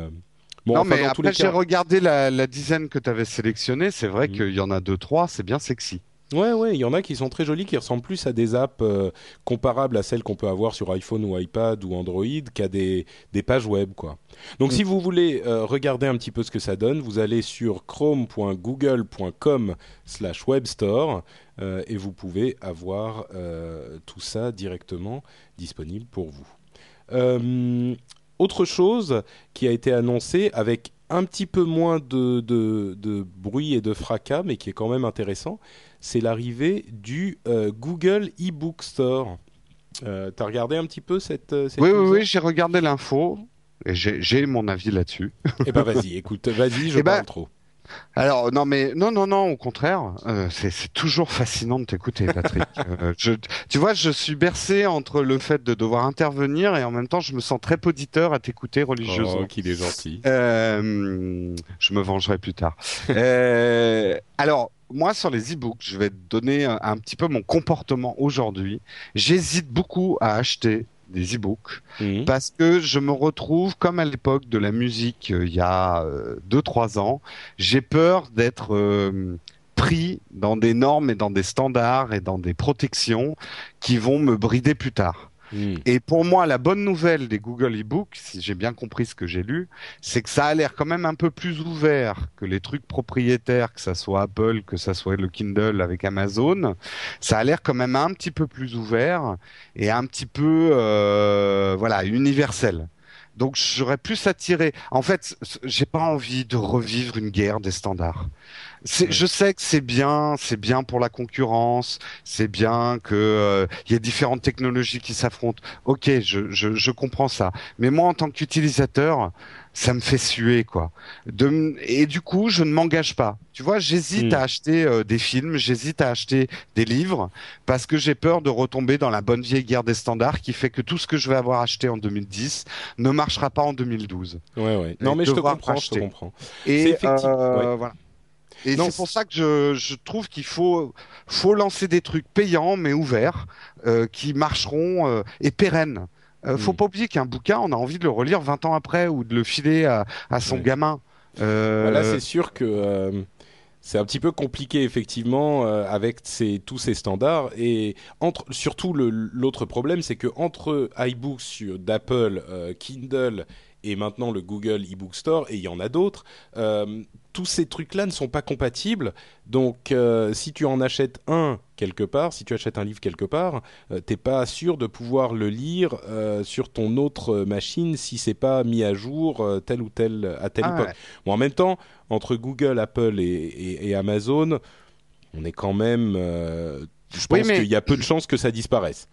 Bon, non, mais après, j'ai regardé la, dizaine que tu avais sélectionnée. C'est vrai hmm. qu'il y en a deux, trois. C'est bien sexy. Ouais, ouais, il y en a qui sont très jolies, qui ressemblent plus à des apps euh, comparables à celles qu'on peut avoir sur iPhone ou iPad ou Android qu'à des, des pages web, quoi. Donc, Mm. si vous voulez euh, regarder un petit peu ce que ça donne, vous allez sur chrome.google.com/slash webstore euh, et vous pouvez avoir tout ça directement disponible pour vous. Autre chose qui a été annoncée avec un petit peu moins de, de, de bruit et de fracas, mais qui est quand même intéressant, c'est l'arrivée du euh, Google eBook Store. Euh, T'as regardé un petit peu cette, euh, cette Oui, oui, oui, j'ai regardé l'info et j'ai j'ai mon avis là-dessus. Eh ben vas-y, écoute, vas-y, je Eh ben, parle trop. Alors non mais non non non au contraire euh, c'est toujours fascinant de t'écouter Patrick. Euh, je, tu vois je suis bercé entre le fait de devoir intervenir et en même temps je me sens très poditeur à t'écouter religieusement. Oh, qu'il est gentil. Euh, je me vengerai plus tard. Alors, moi, sur les e-books, je vais te donner un, un petit peu mon comportement aujourd'hui. J'hésite beaucoup à acheter des e-books Mhm. parce que je me retrouve comme à l'époque de la musique euh, il y a 2-3 ans. J'ai peur d'être euh, pris dans des normes et dans des standards et dans des protections qui vont me brider plus tard. Mhm. Et pour moi, la bonne nouvelle des Google eBooks, si j'ai bien compris ce que j'ai lu, c'est que ça a l'air quand même un peu plus ouvert que les trucs propriétaires, que ça soit Apple, que ça soit le Kindle avec Amazon. Ça a l'air quand même un petit peu plus ouvert et un petit peu, euh, voilà, universel. Donc j'aurais plus attiré. En fait, j'ai pas envie de revivre une guerre des standards. Je sais que c'est bien, c'est bien pour la concurrence, c'est bien que euh, il y a différentes technologies qui s'affrontent. Ok, je, je, je comprends ça. Mais moi, en tant qu'utilisateur, ça me fait suer, quoi. De, et du coup, je ne m'engage pas. Tu vois, j'hésite à acheter euh, des films, j'hésite à acheter des livres, parce que j'ai peur de retomber dans la bonne vieille guerre des standards qui fait que tout ce que je vais avoir acheté en 2010 ne marchera pas en 2012. Ouais, ouais. Non, mais je te comprends, je te comprends. Et effectivement- euh, ouais. voilà. Et c'est pour ça que je, je trouve qu'il faut, faut lancer des trucs payants mais ouverts, euh, qui marcheront euh, et pérennes. Euh, faut Mm. pas oublier qu'un bouquin, on a envie de le relire 20 ans après ou de le filer à, à son Ouais. gamin. Euh, Bah Là, c'est sûr que euh, c'est un petit peu compliqué effectivement euh, avec ces, tous ces standards et entre surtout l'autre problème, c'est que entre iBooks d'Apple, euh, Kindle et maintenant le Google eBook Store et il y en a d'autres, euh, tous ces trucs-là ne sont pas compatibles. Donc, euh, si tu en achètes un quelque part, si tu achètes un livre quelque part, euh, t'es pas sûr de pouvoir le lire euh, sur ton autre machine si c'est pas mis à jour euh, telle ou telle à telle Ah époque. ouais. Bon, en même temps, entre Google, Apple et, et- et Amazon, on est quand même. je pense mais- qu'il y a peu de chances que ça disparaisse.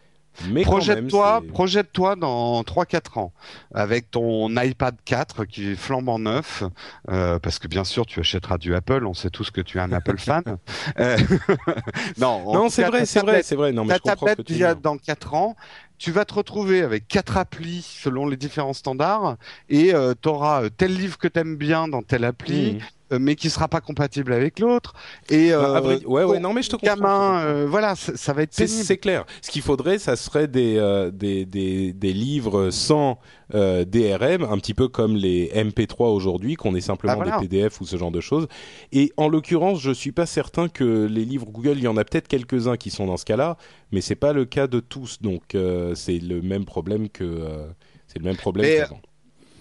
Projette-toi, projette-toi dans 3-4 ans avec ton iPad 4 qui est flambant neuf, euh, parce que bien sûr tu achèteras du Apple, on sait tous que tu es un Apple fan. Euh, non, Non, c'est vrai, c'est vrai, tablette- c'est vrai. Non, mais ta je comprends ce que tablette tu y a dire. dans 4 ans, tu vas te retrouver avec quatre applis selon les différents standards et tu auras tel livre que tu aimes bien dans telle appli, Mhm. Euh, mais qui sera pas compatible avec l'autre. Et Bah, à euh, ouais, non, mais je te comprends. gamin, euh, voilà, ça, va être C'est pénible. c'est clair. Ce qu'il faudrait, ça serait des, euh, des, des, des livres sans euh, DRM, un petit peu comme les MP3 aujourd'hui, qu'on ait simplement Ah, voilà. des PDF ou ce genre de choses. Et en l'occurrence, je suis pas certain que les livres Google, il y en a peut-être quelques-uns qui sont dans ce cas-là, mais c'est pas le cas de tous. Donc c'est le même problème que c'est le même problème. Mais.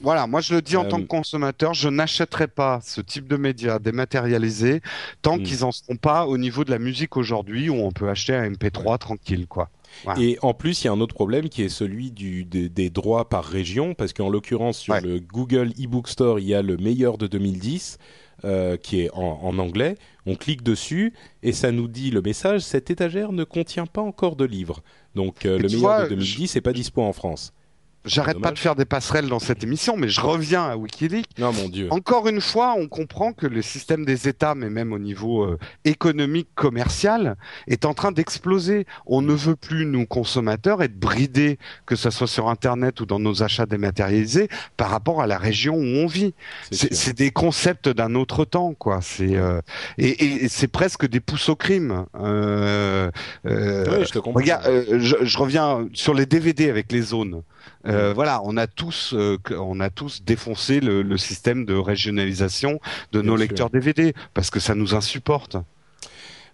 Voilà, moi je le dis en Euh, tant que consommateur, je n'achèterai pas ce type de médias dématérialisés tant Mm. qu'ils en seront pas au niveau de la musique aujourd'hui où on peut acheter un MP3 tranquille, quoi. voilà. Et en plus, il y a un autre problème qui est celui du, des, des droits par région, parce qu'en l'occurrence, sur Ouais. le Google eBook Store, il y a le meilleur de 2010, euh, qui est en, en anglais. On clique dessus et ça nous dit le message cette étagère ne contient pas encore de livres. Donc euh, le meilleur vois, de 2010 n'est pas dispo en France. J'arrête pas de faire des passerelles dans cette émission, mais je reviens à Wikileaks. Non, mon Dieu. Encore une fois, on comprend que le système des États, mais même au niveau euh, économique, commercial, est en train d'exploser. On ne veut plus, nous consommateurs, être bridés, que ce soit sur Internet ou dans nos achats dématérialisés, par rapport à la région où on vit. C'est des concepts d'un autre temps, quoi. C'est euh, et, et- et c'est presque des pousses au crime. Euh, euh, Ouais, je te comprends. Regarde, euh, je, je reviens sur les DVD avec les zones. Euh, Voilà, on a tous, euh, on a tous défoncé le, le système de régionalisation de Bien nos sûr. lecteurs DVD parce que ça nous insupporte.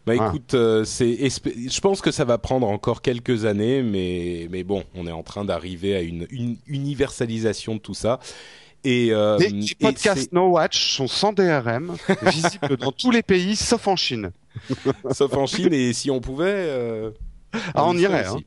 Bah Ah. écoute, euh, c'est, je pense que ça va prendre encore quelques années, mais mais bon, on est en train d'arriver à une, une universalisation de tout ça. Et, euh, Les podcasts No Watch sont sans DRM, visibles dans tous les pays sauf en Chine. sauf en Chine, et si on pouvait, euh, Ah, on irait, aussi.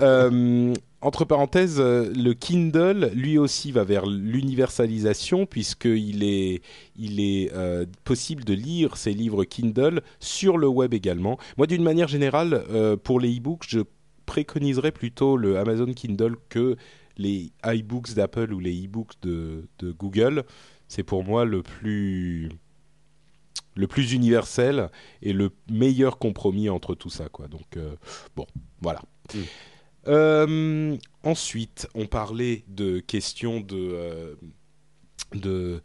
Euh, entre parenthèses, euh, le Kindle, lui aussi, va vers l'universalisation puisqu'il est, il est euh, possible de lire ces livres Kindle sur le web également. Moi, d'une manière générale, euh, pour les e-books, je préconiserais plutôt le Amazon Kindle que les iBooks d'Apple ou les e-books de, Google. C'est pour moi le plus universel et le meilleur compromis entre tout ça. Donc bon, voilà. Mm. Euh, ensuite, on parlait de questions de euh, de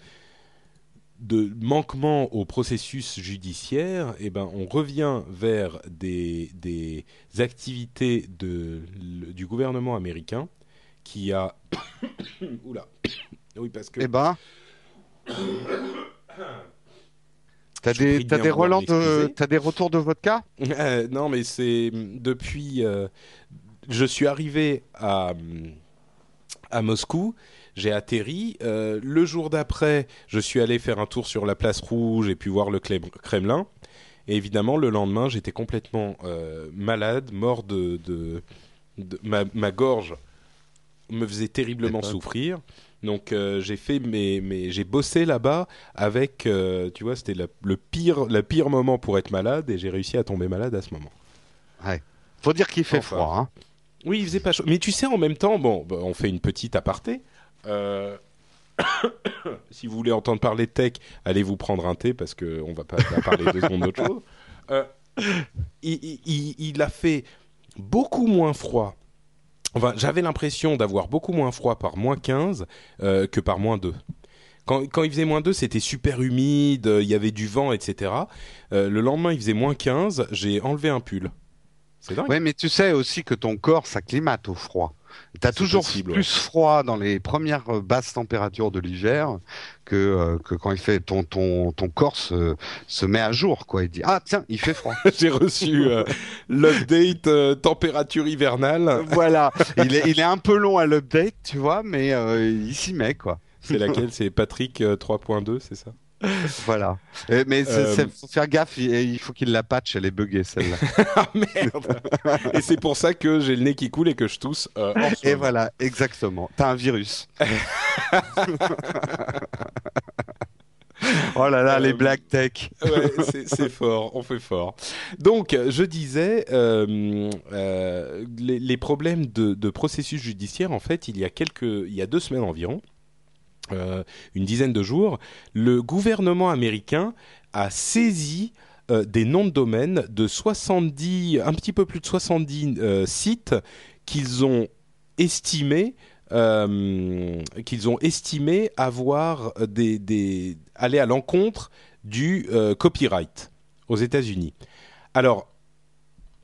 de manquement au processus judiciaire, et ben on revient vers des, des activités de, le- du gouvernement américain qui a oula oui parce que Eh ben. T'as des, bien des relents de, t'as des retours de vodka? Euh, non, mais c'est depuis. euh, je suis arrivé à, à Moscou, j'ai atterri. euh, le jour d'après, je suis allé faire un tour sur la place rouge et puis voir le Kremlin. Et évidemment, le lendemain, j'étais complètement euh, malade, mort de. de, de- ma, ma gorge me faisait terriblement souffrir. Donc euh, j'ai fait mes, mes j'ai bossé là-bas avec tu vois c'était le pire le pire moment pour être malade et j'ai réussi à tomber malade à ce moment. Faut dire qu'il fait Enfin. froid. Hein. Oui, il faisait pas chaud. Mais tu sais, en même temps, bon, bah, on fait une petite aparté. Euh, si vous voulez entendre parler de tech, allez vous prendre un thé parce que on va pas parler deux secondes d'autre chose. Euh, il, a fait beaucoup moins froid. Enfin, j'avais l'impression d'avoir beaucoup moins froid par moins 15 euh, que par moins 2. Quand, quand il faisait moins 2, c'était super humide, il y avait du vent, etc. Le lendemain, il faisait moins 15, j'ai enlevé un pull. C'est dingue. Ouais, mais tu sais aussi que ton corps s'acclimate au froid. T'as toujours possible, plus froid dans les premières euh, basses températures de l'hiver que, euh, que quand il fait ton, ton, ton corps se, se met à jour, quoi. Il dit, ah, tiens, il fait froid. J'ai reçu euh, l'update euh, température hivernale. voilà. Il est, il est un peu long à l'update, tu vois, mais il s'y met, quoi. C'est laquelle? C'est Patrick euh, 3.2, c'est ça? Voilà. Euh, mais c'est, Euh, faut faire gaffe, il, il faut qu'il la patche, elle est buggée, celle-là. Ah merde Et c'est pour ça que j'ai le nez qui coule et que je tousse euh, Et voilà, exactement. T'as un virus. oh là là, Euh, les black tech. Ouais, c'est- fort, on fait fort. Donc, euh, je disais, euh, euh, les, les problèmes de, de processus judiciaire, en fait, il y a quelques, il y a deux semaines environ, euh, une dizaine de jours, le gouvernement américain a saisi euh, des noms de domaine de 70, un petit peu plus de 70 euh, sites qu'ils ont estimés euh, estimé avoir des, aller à l'encontre du euh, copyright aux États-Unis. Alors,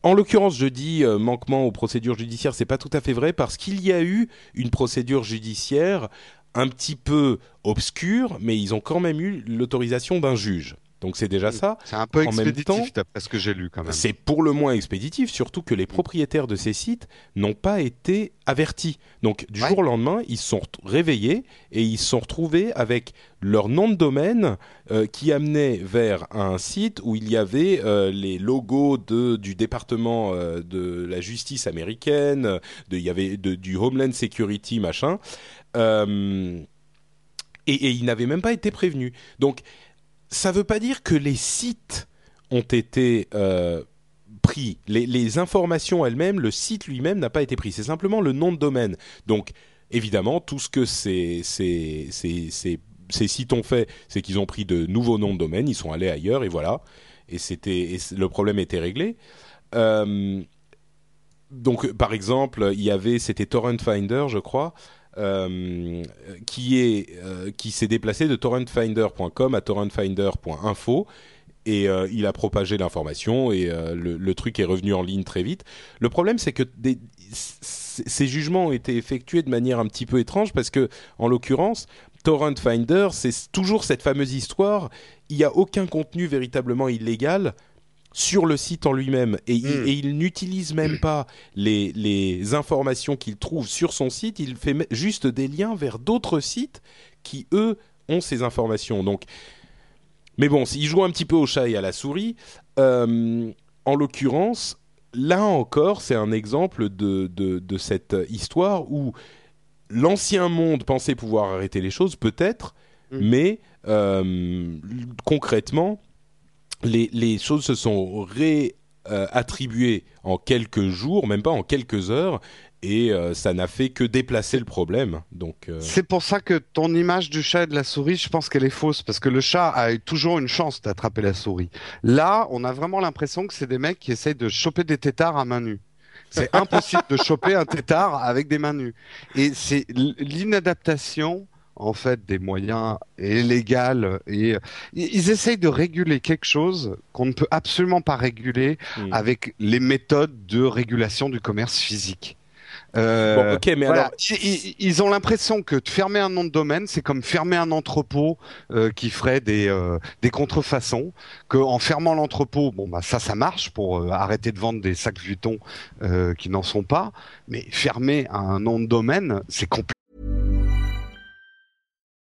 en l'occurrence, je dis euh, manquement aux procédures judiciaires, c'est pas tout à fait vrai parce qu'il y a eu une procédure judiciaire un petit peu obscure, mais ils ont quand même eu l'autorisation d'un juge. Donc c'est déjà ça. C'est un peu En expéditif, temps, d'après ce que j'ai lu quand même. C'est pour le moins expéditif, surtout que les propriétaires de ces sites n'ont pas été avertis. Donc du Ouais. jour au lendemain, ils sont réveillés et ils sont retrouvés avec leur nom de domaine euh, qui amenait vers un site où il y avait euh, les logos de, du département euh, de la justice américaine, de, il y avait de- du Homeland Security machin. Euh, et, et ils n'avaient même pas été prévenus. Donc ça ne veut pas dire que les sites ont été euh, pris. Les, informations elles-mêmes, le site lui-même n'a pas été pris. C'est simplement le nom de domaine. Donc, évidemment, tout ce que ces, sites ont fait, c'est qu'ils ont pris de nouveaux noms de domaine, ils sont allés ailleurs, et voilà. Et, le problème était réglé. Euh, donc, par exemple, il y avait, c'était Torrent Finder, je crois, qui est euh, qui s'est déplacé de torrentfinder.com à torrentfinder.info et euh, il a propagé l'information et euh, le, truc est revenu en ligne très vite. Le problème c'est que ces jugements ont été effectués de manière un petit peu étrange parce que en l'occurrence Torrent Finder c'est toujours cette fameuse histoire. Il n'y a aucun contenu véritablement illégal sur le site en lui-même et, il- Mm. et il n'utilise même pas les, les informations qu'il trouve sur son site, il fait juste des liens vers d'autres sites qui, eux, ont ces informations. Donc, mais bon, il joue un petit peu au chat et à la souris. Euh, en l'occurrence, là encore, c'est un exemple de, de, de cette histoire où l'ancien monde pensait pouvoir arrêter les choses, peut-être, Mm. mais euh, concrètement, les, les choses se sont réattribuées en quelques jours, même pas en quelques heures, et euh, ça n'a fait que déplacer le problème. Donc, euh, C'est pour ça que ton image du chat et de la souris, je pense qu'elle est fausse, parce que le chat a toujours une chance d'attraper la souris. Là, on a vraiment l'impression que c'est des mecs qui essayent de choper des têtards à main nue. C'est impossible de choper un tétard avec des mains nues. Et c'est l'inadaptation, en fait, des moyens illégaux. Et euh, ils ils essayent de réguler quelque chose qu'on ne peut absolument pas réguler Mm. avec les méthodes de régulation du commerce physique. Euh, bon, ok, mais voilà. alors, Ils, ont l'impression que de fermer un nom de domaine, c'est comme fermer un entrepôt euh, qui ferait des, euh, des contrefaçons. Que en fermant l'entrepôt, bon bah ça, ça marche pour euh, arrêter de vendre des sacs Vuitton euh, qui n'en sont pas. Mais fermer un nom de domaine, c'est compliqué.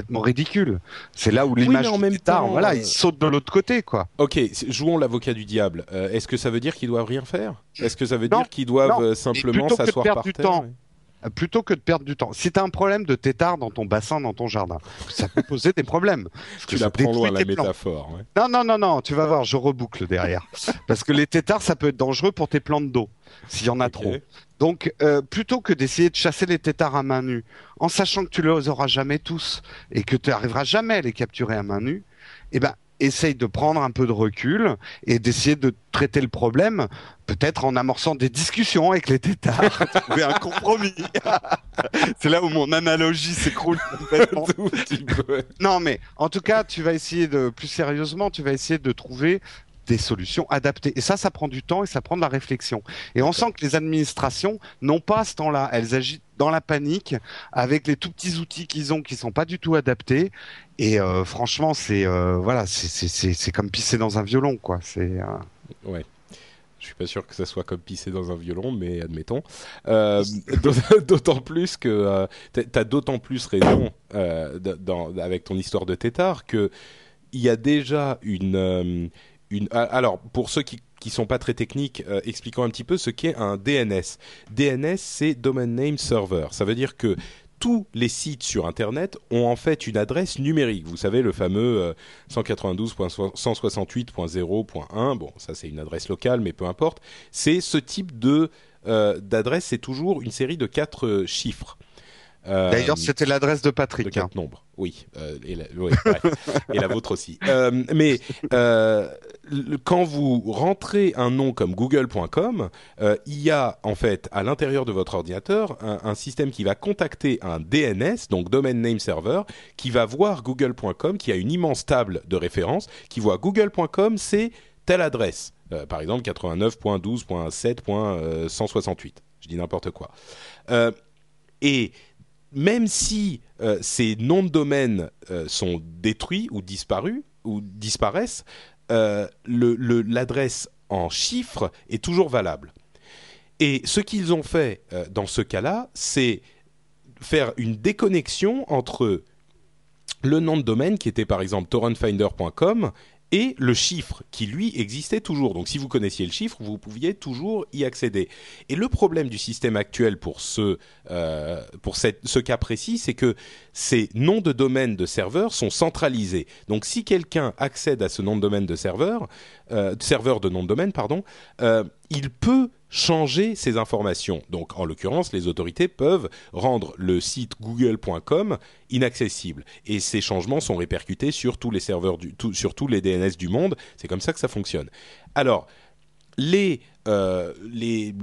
Complètement ridicule. C'est là où mais l'image en du même temps, voilà, euh, il saute de l'autre côté, quoi. ok, c'est- jouons l'avocat du diable. Euh, Est-ce que ça veut dire qu'ils doivent rien faire? Est-ce que ça veut Non, dire qu'ils doivent non, euh, simplement s'asseoir par du terre temps. ouais Plutôt que de perdre du temps. Si tu as un problème de tétard dans ton bassin, dans ton jardin, ça peut poser des problèmes. Tu la prends loin la métaphore. ouais. Non, non, non, non, tu vas voir, je reboucle derrière. Parce que les tétards, ça peut être dangereux pour tes plantes d'eau, s'il y en a trop. Donc, euh, plutôt que d'essayer de chasser les tétards à main nue, en sachant que tu les auras jamais tous et que tu n'arriveras jamais à les capturer à main nue, eh ben, essaye de prendre un peu de recul et d'essayer de traiter le problème, peut-être en amorçant des discussions avec les tétards, trouver un compromis. C'est là où mon analogie s'écroule complètement. Non, mais en tout cas, tu vas essayer de, plus sérieusement, tu vas essayer de trouver des solutions adaptées. Et ça, ça prend du temps et ça prend de la réflexion. Et on sent que les administrations n'ont pas ce temps-là. Elles agissent dans la panique avec les tout petits outils qu'ils ont qui sont pas du tout adaptés. Et euh, franchement, c'est euh, voilà, c'est comme pisser dans un violon, quoi. C'est euh, Ouais. Je suis pas sûr que ça soit comme pisser dans un violon, mais admettons. Euh, d'aut- d'autant plus que t'as- t'as d'autant plus raison dans, avec ton histoire de tétard que il y a déjà une ah, Alors pour ceux qui qui sont pas très techniques, euh, expliquons un petit peu ce qu'est un DNS. DNS, c'est Domain Name Server. Ça veut dire que tous les sites sur Internet ont en fait une adresse numérique. Vous savez, le fameux euh, 192.168.0.1. Bon, ça c'est une adresse locale, mais peu importe. C'est ce type euh, d'adresse, c'est toujours une série de quatre euh, chiffres. Euh, D'ailleurs, c'était l'adresse de de Patrick. hein. quatre nombres. Oui, euh, et, la, et vôtre aussi. Euh, mais le- quand vous rentrez un nom comme google.com, il y a en fait à l'intérieur de votre ordinateur un, un système qui va contacter un DNS, donc Domain Name Server, qui va voir google.com, qui a une immense table de référence, qui voit google.com, c'est telle adresse. Par exemple 89.12.7.168. Je dis n'importe quoi. Et même si euh, ces noms de domaine euh, sont détruits ou disparus disparaissent, euh, l'adresse en chiffres est toujours valable. Et ce qu'ils ont fait dans ce cas-là, c'est faire une déconnexion entre le nom de domaine qui était par exemple torrentfinder.com et le chiffre qui lui existait toujours. Donc si vous connaissiez le chiffre, vous pouviez toujours y accéder. Et le problème du système actuel pour ce euh, cas précis, c'est que ces noms de domaine de serveurs sont centralisés. Donc si quelqu'un accède à ce nom de domaine de serveur, euh, serveur de nom de domaine, pardon, euh, il peut changer ces informations. Donc, en l'occurrence, les autorités peuvent rendre le site google.com inaccessible. Et ces changements sont répercutés sur tous les serveurs, du, sur tous les DNS du monde. C'est comme ça que ça fonctionne. Alors, les, euh, les,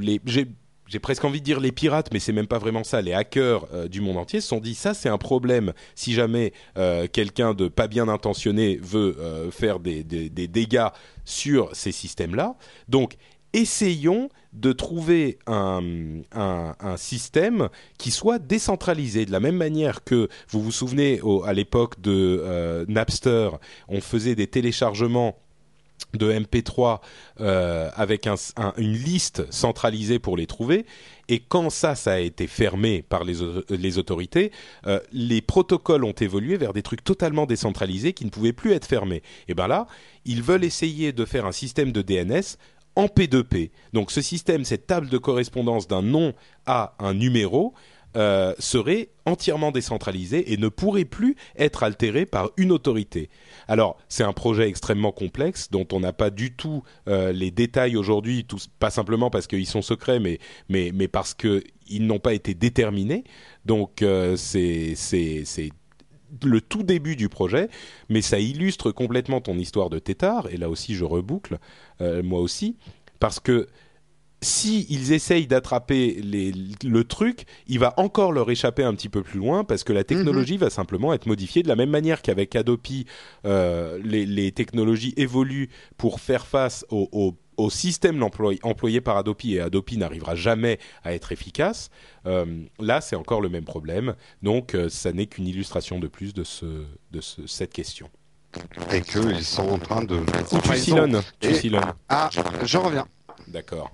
j'ai presque envie de dire les pirates, mais c'est même pas vraiment ça. Les hackers euh, du monde entier se sont dit ça, c'est un problème. Si jamais euh, quelqu'un de pas bien intentionné veut faire des, des, des, dégâts sur ces systèmes-là, donc essayons de trouver un, un, système qui soit décentralisé de la même manière que vous vous souvenez à l'époque de euh, Napster, on faisait des téléchargements de MP3 euh, avec un, un, une liste centralisée pour les trouver. Et quand ça, ça a été fermé par les, les autorités, euh, les protocoles ont évolué vers des trucs totalement décentralisés qui ne pouvaient plus être fermés. Et ben là, ils veulent essayer de faire un système de DNS en P2P. Donc ce système, cette table de correspondance d'un nom à un numéro, euh, serait entièrement décentralisé et ne pourrait plus être altéré par une autorité. Alors, c'est un projet extrêmement complexe dont on n'a pas du tout euh, les détails aujourd'hui, pas simplement parce qu'ils sont secrets, mais, mais, mais parce qu'ils n'ont pas été déterminés. Donc, euh, c'est le tout début du projet, mais ça illustre complètement ton histoire de tétard, et là aussi je reboucle, euh, moi aussi, parce que si ils essayent d'attraper le truc, il va encore leur échapper un petit peu plus loin parce que la technologie -hmm. va simplement être modifiée de la même manière qu'avec Adopi, euh, les, les, technologies évoluent pour faire face au, au, au système employé, employé par Adopi et Adopi n'arrivera jamais à être efficace. Euh, là, c'est encore le même problème. Donc, euh, ça n'est qu'une illustration de plus de, ce, de ce, cette question. Et qu'ils sont en train de. Ou tu silonnes. Tu silonnes. Ah, je reviens. D'accord.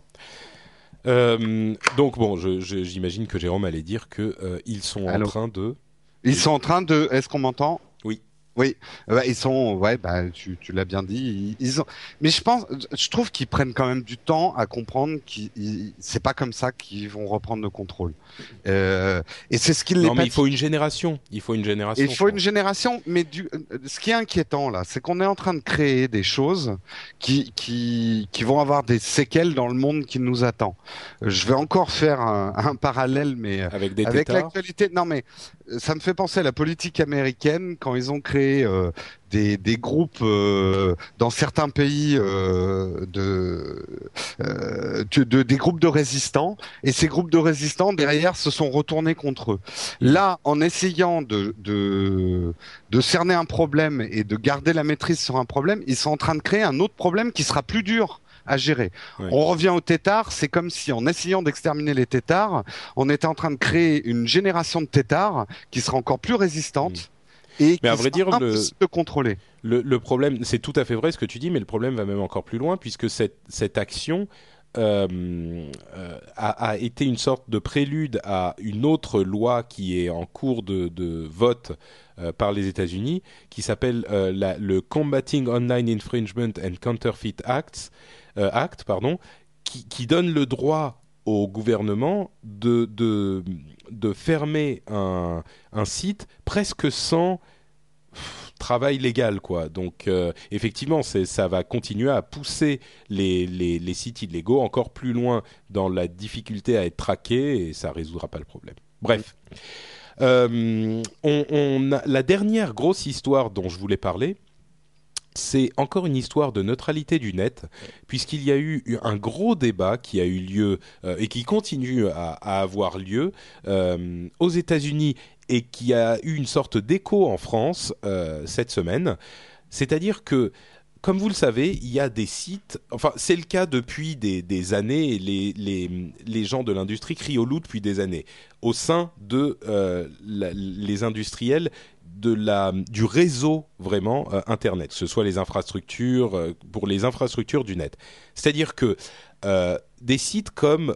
Euh, donc bon, j'imagine que Jérôme allait dire que ils sont Allô. en train de. Ils sont en train de. Est-ce qu'on m'entend? Oui. Oui, bah, ils sont, ouais, bah, tu, tu l'as bien dit. Ils, ils, ont, mais je pense, je trouve qu'ils prennent quand même du temps à comprendre qu'ils, c'est pas comme ça qu'ils vont reprendre le contrôle. Euh, et c'est ce qu'ils. Non, mais il faut une génération. Il faut une génération. Il faut une génération, mais du, ce qui est inquiétant là, c'est qu'on est en train de créer des choses qui, qui, qui vont avoir des séquelles dans le monde qui nous attend. Je vais encore faire un, un parallèle, mais avec des avec l'actualité. Non, mais ça me fait penser à la politique américaine quand ils ont créé euh, des, des, groupes euh, dans certains pays euh, de, de, des groupes de résistants et ces groupes de résistants derrière se sont retournés contre eux. Là, en essayant de, de, de cerner un problème et de garder la maîtrise sur un problème, ils sont en train de créer un autre problème qui sera plus dur à gérer. On revient aux tétards, c'est comme si en essayant d'exterminer les tétards, on était en train de créer une génération de tétards qui sera encore plus résistante. Mm. Et mais à vrai dire, le. Le, le problème, c'est tout à fait vrai ce que tu dis, mais le problème va même encore plus loin puisque cette, cette action euh, euh, a, a, été une sorte de prélude à une autre loi qui est en cours de, de vote euh, par les États-Unis, qui s'appelle le Combating Online Infringement and Counterfeit Acts, Act, pardon, qui, qui, donne le droit au gouvernement de, de, de fermer un, site presque sans travail légal quoi. Donc euh, effectivement ça va continuer à pousser les, sites illégaux encore plus loin dans la difficulté à être traqués et ça résoudra pas le problème. Bref. Euh, on, on la dernière grosse histoire dont je voulais parler c'est encore une histoire de neutralité du net, puisqu'il y a eu un gros débat qui a eu lieu euh, et qui continue à, avoir lieu euh, aux États-Unis et qui a eu une sorte d'écho en France euh, cette semaine. C'est-à-dire que comme vous le savez, il y a des sites, enfin c'est le cas depuis des, années, les, les, les gens de l'industrie crient au loup depuis des années. Au sein de les industriels, de la du réseau vraiment euh, internet, que ce soit les infrastructures euh, pour les infrastructures du net. C'est-à-dire que euh, des sites comme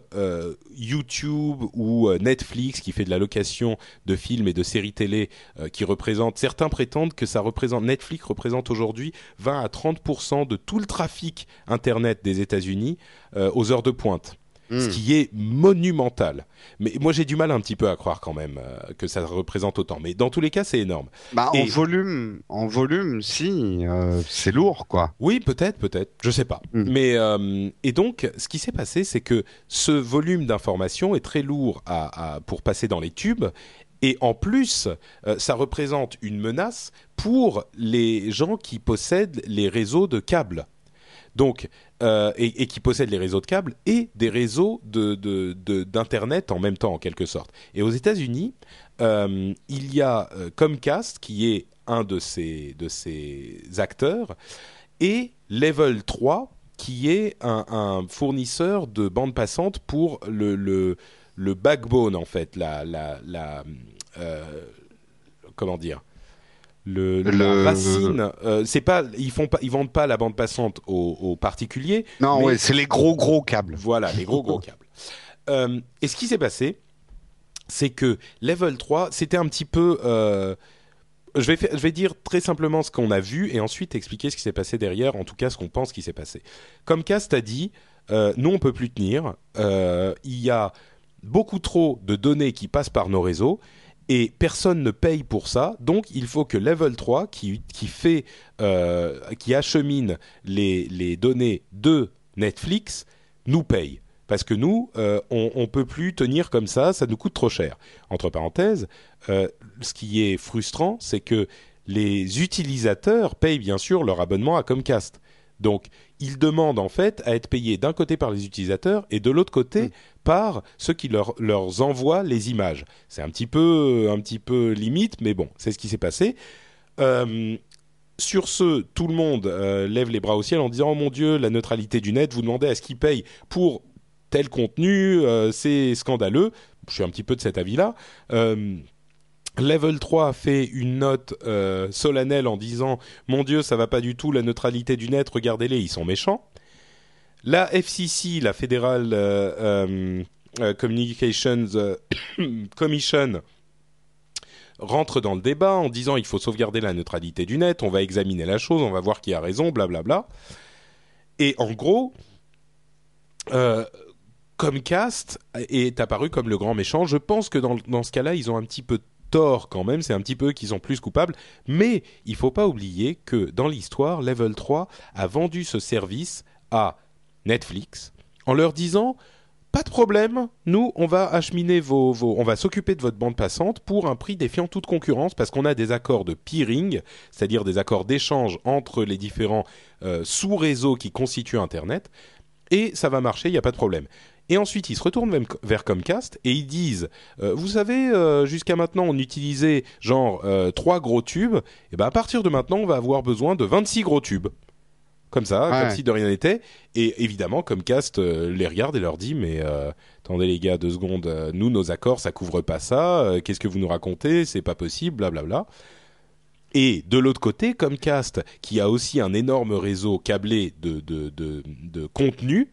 YouTube ou Netflix qui fait de la location de films et de séries télé qui représentent certains prétendent que ça représente Netflix représente aujourd'hui 20 à 30% de tout le trafic internet des États-Unis aux heures de pointe. Ce qui est monumental. Mais moi j'ai du mal un petit peu à croire quand même euh, que ça représente autant. Mais dans tous les cas c'est énorme. Bah, en volume, en volume, si, euh, c'est lourd, quoi. Oui, peut-être, peut-être, je sais pas. Mm. Mais euh, et donc, ce qui s'est passé, c'est que ce volume d'informations est très lourd à, à- pour passer dans les tubes. Et en plus, euh, ça représente une menace pour les gens qui possèdent les réseaux de câbles. Donc, euh, et, qui possèdent les réseaux de câbles et des réseaux d'internet en même temps, en quelque sorte. Et aux États-Unis, euh, il y a euh, Comcast qui est un de ces de ces acteurs et Level 3 qui est un, fournisseur de bande passante pour le, le, le backbone en fait, la, la, la comment dire le, la racine, euh, c'est pas, ils font pas, ils vendent pas la bande passante aux, aux particuliers. Non, mais- ouais, c'est les gros gros câbles. voilà, les gros gros câbles. Euh, et ce qui s'est passé, c'est que Level 3, c'était un petit peu... euh, je, vais je vais dire très simplement ce qu'on a vu et ensuite expliquer ce qui s'est passé derrière, en tout cas ce qu'on pense qui s'est passé. Comcast a dit, nous on peut plus tenir, il y a beaucoup trop de données qui passent par nos réseaux et personne ne paye pour ça, donc il faut que Level 3, qui, fait, euh, qui achemine les, données de Netflix, nous paye. Parce que nous, euh, on, on peut plus tenir comme ça, ça nous coûte trop cher. Entre parenthèses, euh, ce qui est frustrant, c'est que les utilisateurs payent bien sûr leur abonnement à Comcast. Donc, ils demandent en fait à être payés d'un côté par les utilisateurs et de l'autre côté par ceux qui leur, leur envoient les images. C'est un petit peu, un petit peu limite, mais bon, c'est ce qui s'est passé. Euh, sur ce, tout le monde euh, lève les bras au ciel en disant Oh mon Dieu, la neutralité du net, vous demandez à ce qu'ils payent pour tel contenu, euh, c'est scandaleux. Je suis un petit peu de cet avis-là. Level 3 a fait une note euh, solennelle en disant Mon Dieu, ça va pas du tout, la neutralité du net, regardez-les, ils sont méchants. La FCC, la Federal euh, euh, Communications Commission, rentre dans le débat en disant il faut sauvegarder la neutralité du net, on va examiner la chose, on va voir qui a raison, blablabla. Et en gros, Comcast est apparu comme le grand méchant. Je pense que dans, dans ce cas-là, ils ont un petit peu quand même, c'est un petit peu qu'ils sont plus coupables, mais il faut pas oublier que dans l'histoire, Level 3 a vendu ce service à Netflix en leur disant pas de problème, nous on va acheminer vos, vos on va s'occuper de votre bande passante pour un prix défiant toute concurrence parce qu'on a des accords de peering, c'est-à-dire des accords d'échange entre les différents euh, sous-réseaux qui constituent Internet et ça va marcher, il n'y a pas de problème. Et ensuite, ils se retournent même vers Comcast et ils disent, euh, vous savez, euh, jusqu'à maintenant, on utilisait genre euh, trois gros tubes. Et ben à partir de maintenant, on va avoir besoin de 26 gros tubes. Comme ça, Ouais. comme si de rien n'était. Et évidemment, Comcast euh, les regarde et leur dit, mais attendez les gars, deux secondes, nous, nos accords, ça couvre pas ça. Qu'est-ce que vous nous racontez? C'est pas possible, blablabla. Et de l'autre côté, Comcast, qui a aussi un énorme réseau câblé de, de, de, de contenu,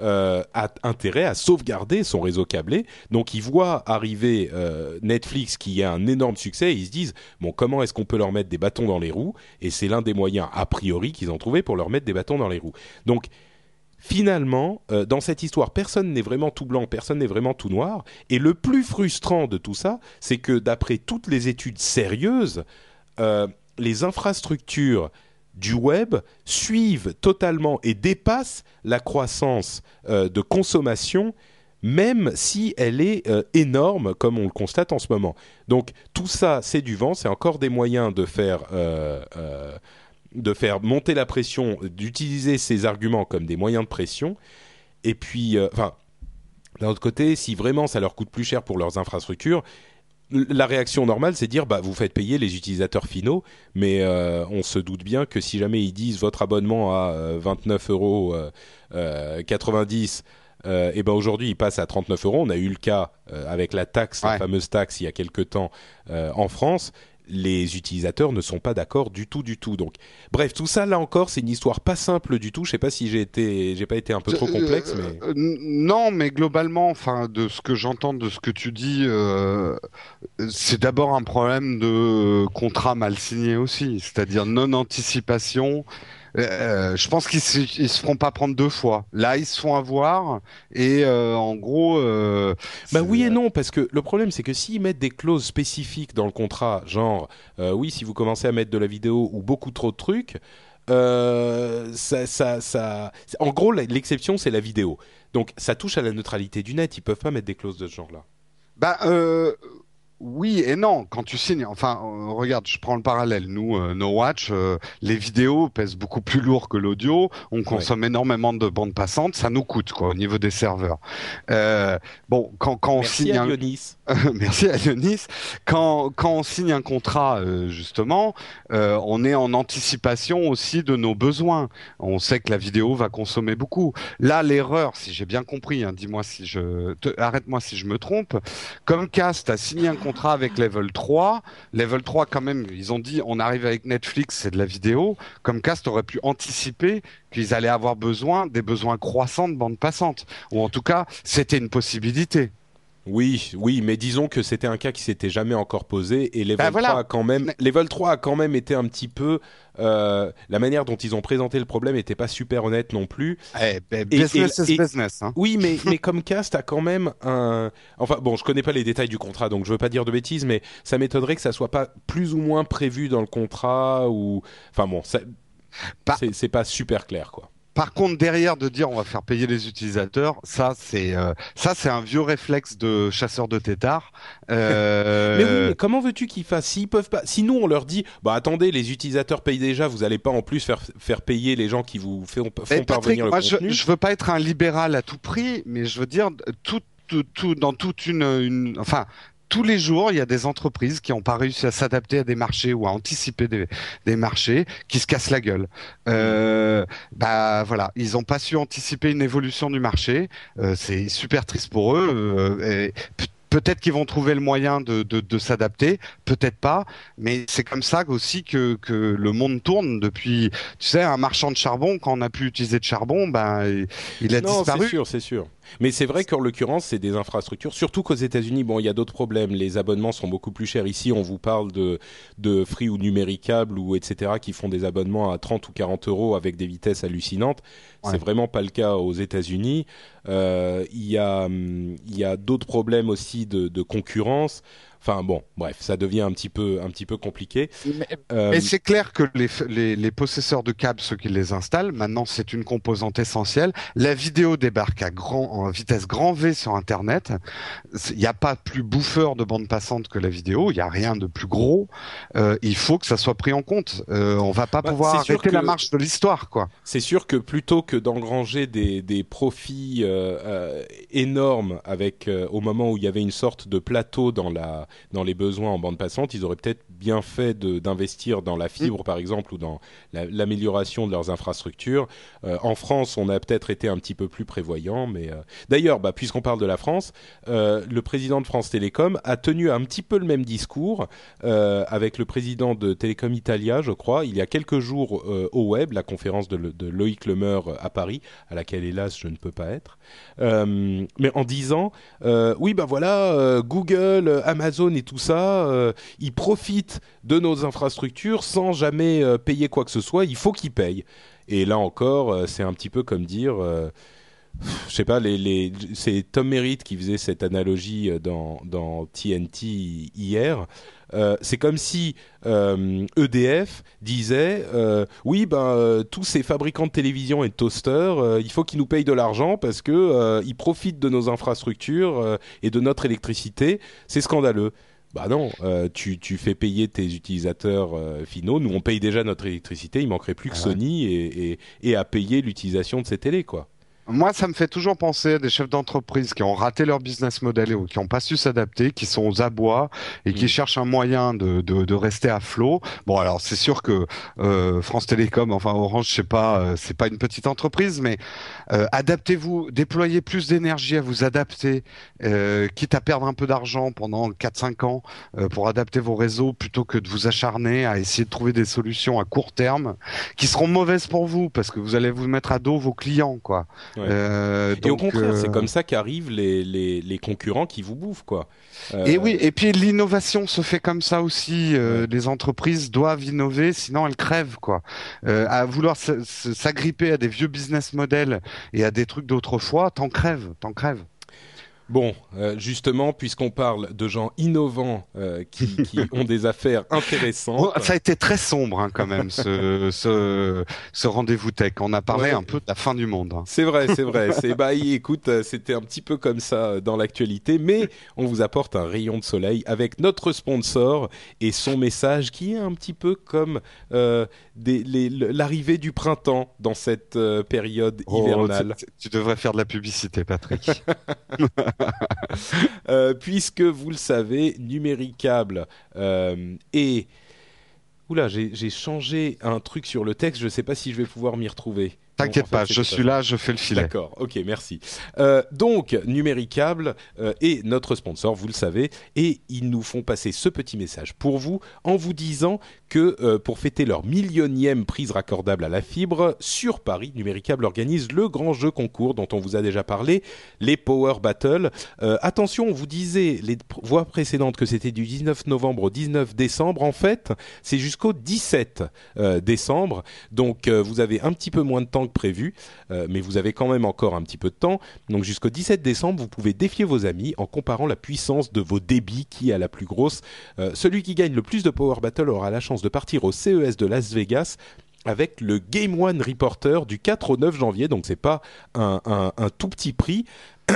euh, a intérêt à sauvegarder son réseau câblé. Donc ils voient arriver euh, Netflix qui a un énorme succès et ils se disent bon comment est-ce qu'on peut leur mettre des bâtons dans les roues? Et c'est l'un des moyens a priori qu'ils ont trouvé pour leur mettre des bâtons dans les roues. Donc finalement, euh, dans cette histoire, personne n'est vraiment tout blanc, personne n'est vraiment tout noir. Et le plus frustrant de tout ça, c'est que d'après toutes les études sérieuses, les infrastructures du web suivent totalement et dépassent la croissance euh, de consommation, même si elle est euh, énorme, comme on le constate en ce moment. Donc tout ça, c'est du vent, c'est encore des moyens de faire euh, de faire monter la pression, d'utiliser ces arguments comme des moyens de pression. Et puis, enfin, d'un autre côté, si vraiment ça leur coûte plus cher pour leurs infrastructures, la réaction normale, c'est dire bah vous faites payer les utilisateurs finaux, mais euh, on se doute bien que si jamais ils disent votre abonnement à euh, 29 euros euh, euh, 90 euh, et ben aujourd'hui il passe à 39 euros. On a eu le cas euh, avec la taxe, la fameuse taxe il y a quelque temps euh, en France. Les utilisateurs ne sont pas d'accord du tout, du tout. Donc, bref, tout ça là encore, c'est une histoire pas simple du tout. Je sais pas si j'ai été, j'ai pas été un peu trop complexe, mais Euh, non, mais globalement, enfin, de ce que j'entends, de ce que tu dis, euh, c'est d'abord un problème de contrat mal signé aussi, c'est-à-dire non anticipation. Euh, je pense qu'ils se, ils se feront pas prendre deux fois. Là, ils se font avoir et euh, en gros. Euh, Bah oui et non, parce que le problème c'est que s'ils mettent des clauses spécifiques dans le contrat, genre euh, oui si vous commencez à mettre de la vidéo ou beaucoup trop de trucs, euh, ça, ça, ça, en gros l'exception c'est la vidéo. Donc ça touche à la neutralité du net, ils peuvent pas mettre des clauses de ce genre-là. Bah euh, oui et non. Quand tu signes, enfin, euh, regarde, je prends le parallèle. Nous, euh, No Watch, euh, les vidéos pèsent beaucoup plus lourd que l'audio. On consomme énormément de bandes passantes. Ça nous coûte quoi au niveau des serveurs. Euh, bon, quand quand on Merci signe à un, Dionis. Merci à Dionis. Quand, quand on signe un contrat, justement, on est en anticipation aussi de nos besoins. On sait que la vidéo va consommer beaucoup. Là, l'erreur, si j'ai bien compris, hein, dis-moi si je, te- arrête-moi si je me trompe. Comcast a signé un contrat avec Level 3. Level 3, quand même, ils ont dit, on arrive avec Netflix, c'est de la vidéo. Comcast aurait pu anticiper qu'ils allaient avoir besoin des besoins croissants de bande passante. Ou en tout cas, c'était une possibilité. Oui, oui, mais disons que c'était un cas qui s'était jamais encore posé et Level Bah, voilà. 3 a quand même, Level 3 a quand même été un petit peu euh, la manière dont ils ont présenté le problème était pas super honnête non plus. Eh, ben, business et- is business. Hein. Oui, mais, mais Comcast a quand même un. Enfin, bon, je connais pas les détails du contrat, donc je veux pas dire de bêtises, mais ça m'étonnerait que ça soit pas plus ou moins prévu dans le contrat ou. Enfin bon, ça... C'est c'est pas super clair, quoi. Par contre, derrière de dire on va faire payer les utilisateurs, ça c'est euh, ça c'est un vieux réflexe de chasseur de tétards. Euh, Mais oui, mais comment veux-tu qu'ils fassent? S'ils peuvent pas, si nous on leur dit, bah attendez, les utilisateurs payent déjà, vous allez pas en plus faire faire payer les gens qui vous font, font Patrick, parvenir le moi je, contenu. je veux pas être un libéral à tout prix, mais je veux dire tout, tout, tout- dans toute une, une enfin tous les jours, il y a des entreprises qui n'ont pas réussi à s'adapter à des marchés ou à anticiper des, des marchés qui se cassent la gueule. Euh, bah voilà, ils n'ont pas su anticiper une évolution du marché. Euh, c'est super triste pour eux. euh, et Peut-être qu'ils vont trouver le moyen de, de, de s'adapter, peut-être pas, mais c'est comme ça aussi que, que le monde tourne depuis. Tu sais, un marchand de charbon, quand on n'a plus utilisé de charbon, ben il- il a non, disparu. c'est sûr, c'est sûr. Mais c'est vrai qu'en l'occurrence, c'est des infrastructures, surtout qu'aux États-Unis, bon, il y a d'autres problèmes. Les abonnements sont beaucoup plus chers. Ici, on vous parle de, de Free ou Numéricable ou etc. qui font des abonnements à 30 ou 40 euros avec des vitesses hallucinantes. Ouais. C'est vraiment pas le cas aux États-Unis. Euh, Il y a, hum, il y a d'autres problèmes aussi de, de concurrence. Enfin bon, bref, ça devient un petit peu, un petit peu compliqué. Mais, Euh, mais c'est clair que les, les, les possesseurs de câbles, ceux qui les installent, maintenant c'est une composante essentielle. La vidéo débarque à grand, en vitesse grand V sur Internet. Il n'y a pas plus bouffeur de bande passante que la vidéo. Il n'y a rien de plus gros. Euh, il faut que ça soit pris en compte. Euh, on va pas Bah, pouvoir arrêter que- la marche de l'histoire, quoi. c'est sûr que plutôt que d'engranger des, des profits euh, énormes avec au moment où il y avait une sorte de plateau dans la dans les besoins en bande passante, ils auraient peut-être bien fait d'investir dans la fibre par exemple ou dans la- l'amélioration de leurs infrastructures. Euh, en France, on a peut-être été un petit peu plus prévoyant, mais euh, d'ailleurs, bah, puisqu'on parle de la France, euh, le président de France Télécom a tenu un petit peu le même discours avec le président de Télécom Italia, je crois, il y a quelques jours au web, la conférence de, de Loïc Lemeur à Paris, à laquelle hélas je ne peux pas être, mais en disant oui ben voilà euh, Google, euh, Et tout ça, euh, ils profitent de nos infrastructures sans jamais euh, payer quoi que ce soit, il faut qu'ils payent. Et là encore, euh, c'est un petit peu comme dire je sais pas, c'est Tom Merritt qui faisait cette analogie dans TNT hier. Euh, c'est comme si euh, EDF disait euh, oui ben tous ces fabricants de télévision et de toasters il faut qu'ils nous payent de l'argent parce que ils profitent de nos infrastructures et de notre électricité c'est scandaleux bah non, tu, tu fais payer tes utilisateurs finaux. Nous, on paye déjà notre électricité. Il manquerait plus que Ah. Sony et, et, et à payer l'utilisation de ces télés, quoi. Moi, ça me fait toujours penser à des chefs d'entreprise qui ont raté leur business model ou qui n'ont pas su s'adapter, qui sont aux abois et qui Mm. cherchent un moyen de, de, de rester à flot. Bon, alors c'est sûr que euh, France Télécom, enfin Orange, je sais pas, euh, c'est pas une petite entreprise, mais euh, adaptez-vous, déployez plus d'énergie à vous adapter, euh, quitte à perdre un peu d'argent pendant 4-5 ans euh, pour adapter vos réseaux plutôt que de vous acharner à essayer de trouver des solutions à court terme qui seront mauvaises pour vous parce que vous allez vous mettre à dos vos clients, quoi. Ouais. Euh, Et au contraire, euh, c'est comme ça qu'arrivent les, les, les concurrents qui vous bouffent, quoi. Euh, Et oui, et puis l'innovation se fait comme ça aussi. Euh, Les entreprises doivent innover, sinon elles crèvent quoi. Euh, à vouloir s'agripper à des vieux business models et à des trucs d'autrefois, t'en crèves, t'en crèves. Bon, euh, justement, puisqu'on parle de gens innovants euh, qui, qui ont des affaires intéressantes. Ça a été très sombre hein, quand même ce, ce, ce rendez-vous tech. On a parlé Ouais. un peu de la fin du monde. hein. C'est vrai, c'est vrai. C'est bah écoute, euh, c'était un petit peu comme ça dans l'actualité, mais on vous apporte un rayon de soleil avec notre sponsor et son message qui est un petit peu comme euh, l'arrivée du printemps dans cette période Oh, hivernale. tu, tu devrais faire de la publicité, Patrick. Euh, puisque vous le savez, Numéricable euh, est Oula, j'ai changé un truc sur le texte. Je ne sais pas si je vais pouvoir m'y retrouver. T'inquiète pas, je suis là, je fais le filet. D'accord, ok, merci. Euh, donc, Numéricable euh, est notre sponsor, vous le savez, et ils nous font passer ce petit message pour vous en vous disant que euh, pour fêter leur millionième prise raccordable à la fibre, sur Paris, Numéricable organise le grand jeu concours dont on vous a déjà parlé, les Power Battle. Attention, on vous disait les voix précédentes que c'était du 19 novembre au 19 décembre. En fait, c'est jusqu'au 17 euh, décembre. Donc, vous avez un petit peu moins de temps que prévu, euh, mais vous avez quand même encore un petit peu de temps. Donc, jusqu'au 17 décembre, vous pouvez défier vos amis en comparant la puissance de vos débits qui a la plus grosse. Euh, celui qui gagne le plus de Power Battle aura la chance de partir au CES de Las Vegas avec le Game One Reporter du 4 au 9 janvier. Donc, c'est pas un, un- un tout petit prix.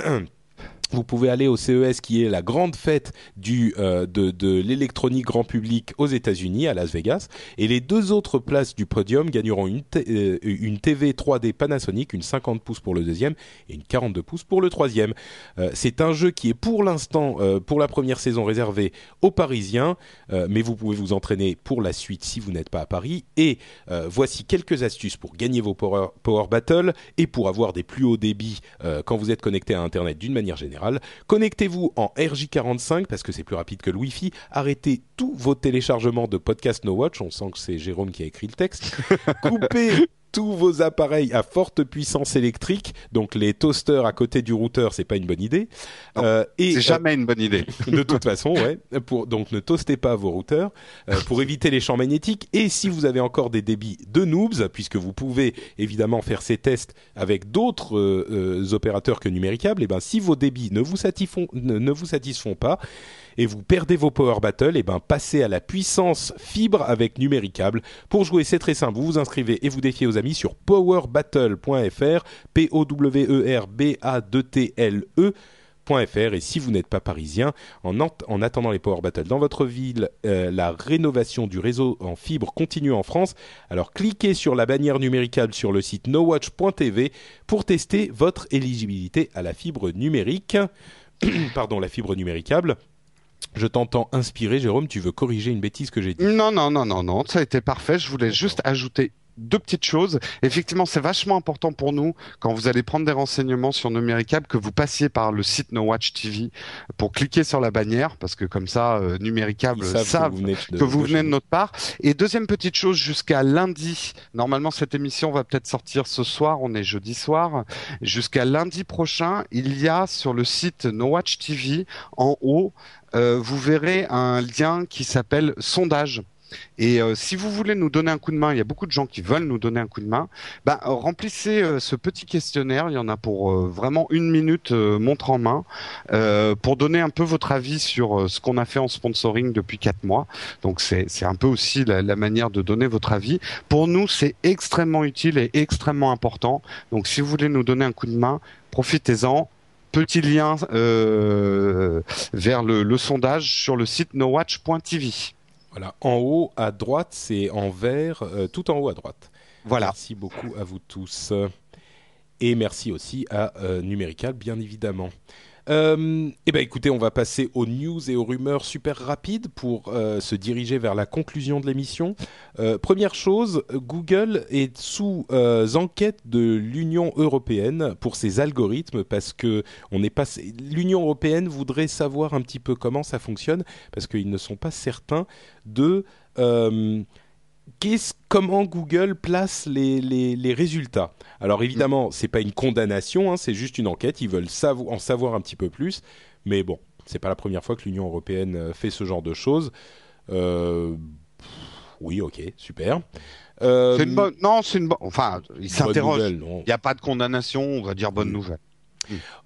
Vous pouvez aller au CES qui est la grande fête euh, de, de l'électronique grand public aux États-Unis, à Las Vegas. Et les deux autres places du podium gagneront une, euh, une TV 3D Panasonic, une 50 pouces pour le deuxième et une 42 pouces pour le troisième. Euh, c'est un jeu qui est pour l'instant, pour la première saison, réservé aux Parisiens, mais vous pouvez vous entraîner pour la suite si vous n'êtes pas à Paris. Et voici quelques astuces pour gagner vos Power, Power Battle et pour avoir des plus hauts débits quand vous êtes connecté à Internet d'une manière générale. Connectez-vous en RJ45 parce que c'est plus rapide que le Wi-Fi. Arrêtez tous vos téléchargements de podcast No Watch. On sent que c'est Jérôme qui a écrit le texte. Coupez tous vos appareils à forte puissance électrique, donc les toasters à côté du routeur, c'est pas une bonne idée. Non, Euh, et C'est euh, jamais une bonne idée. de toute façon, ouais. Pour, donc ne toastez pas vos routeurs euh, pour éviter les champs magnétiques. Et si vous avez encore des débits de noobs, puisque vous pouvez évidemment faire ces tests avec d'autres opérateurs que Numéricable, et ben si vos débits ne vous satisfont, ne, ne vous satisfont pas et vous perdez vos Power Battle, et ben passez à la puissance fibre avec Numéricable. Pour jouer, c'est très simple. Vous vous inscrivez et vous défiez aux amis sur powerbattle.fr, p o w e r b a 2 t l e .fr et si vous n'êtes pas parisien, en, attendant les Power Battle dans votre ville, euh, la rénovation du réseau en fibre continue en France. Alors cliquez sur la bannière numéricable sur le site nowatch.tv pour tester votre éligibilité à la fibre numérique. Pardon, la fibre numéricable. Je t'entends inspiré, Jérôme, tu veux corriger une bêtise que j'ai dit. Non, non, non, non, non, ça a été parfait. Je voulais juste ajouter deux petites choses. Effectivement, c'est vachement important pour nous quand vous allez prendre des renseignements sur Numéricable que vous passiez par le site No Watch TV pour cliquer sur la bannière parce que comme ça, euh, Numéricable savent savent que vous venez de, que vous venez de notre part. Et deuxième petite chose, jusqu'à lundi, normalement cette émission va peut-être sortir ce soir, on est jeudi soir, jusqu'à lundi prochain, il y a sur le site No Watch TV, en haut, euh, vous verrez un lien qui s'appelle sondage. Et euh, si vous voulez nous donner un coup de main, il y a beaucoup de gens qui veulent nous donner un coup de main, bah, remplissez euh, ce petit questionnaire, il y en a pour euh, vraiment une minute montre en main, pour donner un peu votre avis sur ce qu'on a fait en sponsoring depuis quatre mois. Donc c'est c'est un peu aussi la, la manière de donner votre avis. Pour nous, c'est extrêmement utile et extrêmement important. Donc si vous voulez nous donner un coup de main, profitez-en. Petit lien euh, vers le, le sondage sur le site nowatch.tv. Voilà, en haut à droite, c'est en vert, euh, tout en haut à droite. Voilà. Merci beaucoup à vous tous. Et merci aussi à Numérical, bien évidemment. Euh, eh ben écoutez, on va passer aux news et aux rumeurs super rapides pour euh, se diriger vers la conclusion de l'émission. Euh, première chose, Google est sous enquête de l'Union européenne pour ses algorithmes parce que on est pas l'Union européenne voudrait savoir un petit peu comment ça fonctionne parce qu'ils ne sont pas certains de comment Google place les, les, les résultats? Alors évidemment, c'est pas une condamnation, hein, c'est juste une enquête. Ils veulent en savoir un petit peu plus, mais bon, c'est pas la première fois que l'Union européenne euh, fait ce genre de choses. Euh, oui, ok, super. Euh, une bonne, non, c'est une bonne. Enfin, ils s'interrogent. Il n'y a pas de condamnation, on va dire bonne nouvelle.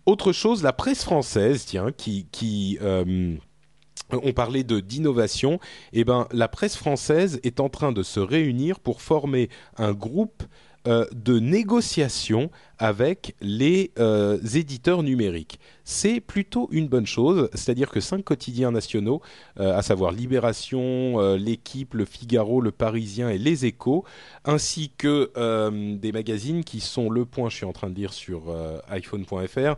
Autre chose, la presse française, tiens, qui, qui euh, on parlait de d'innovation, eh ben la presse française est en train de se réunir pour former un groupe euh, de négociation avec les euh, éditeurs numériques. C'est plutôt une bonne chose, c'est-à-dire que cinq quotidiens nationaux, euh, à savoir Libération, L'Équipe, Le Figaro, Le Parisien et Les Échos, ainsi que des magazines qui sont Le Point, je suis en train de lire sur iPhone.fr,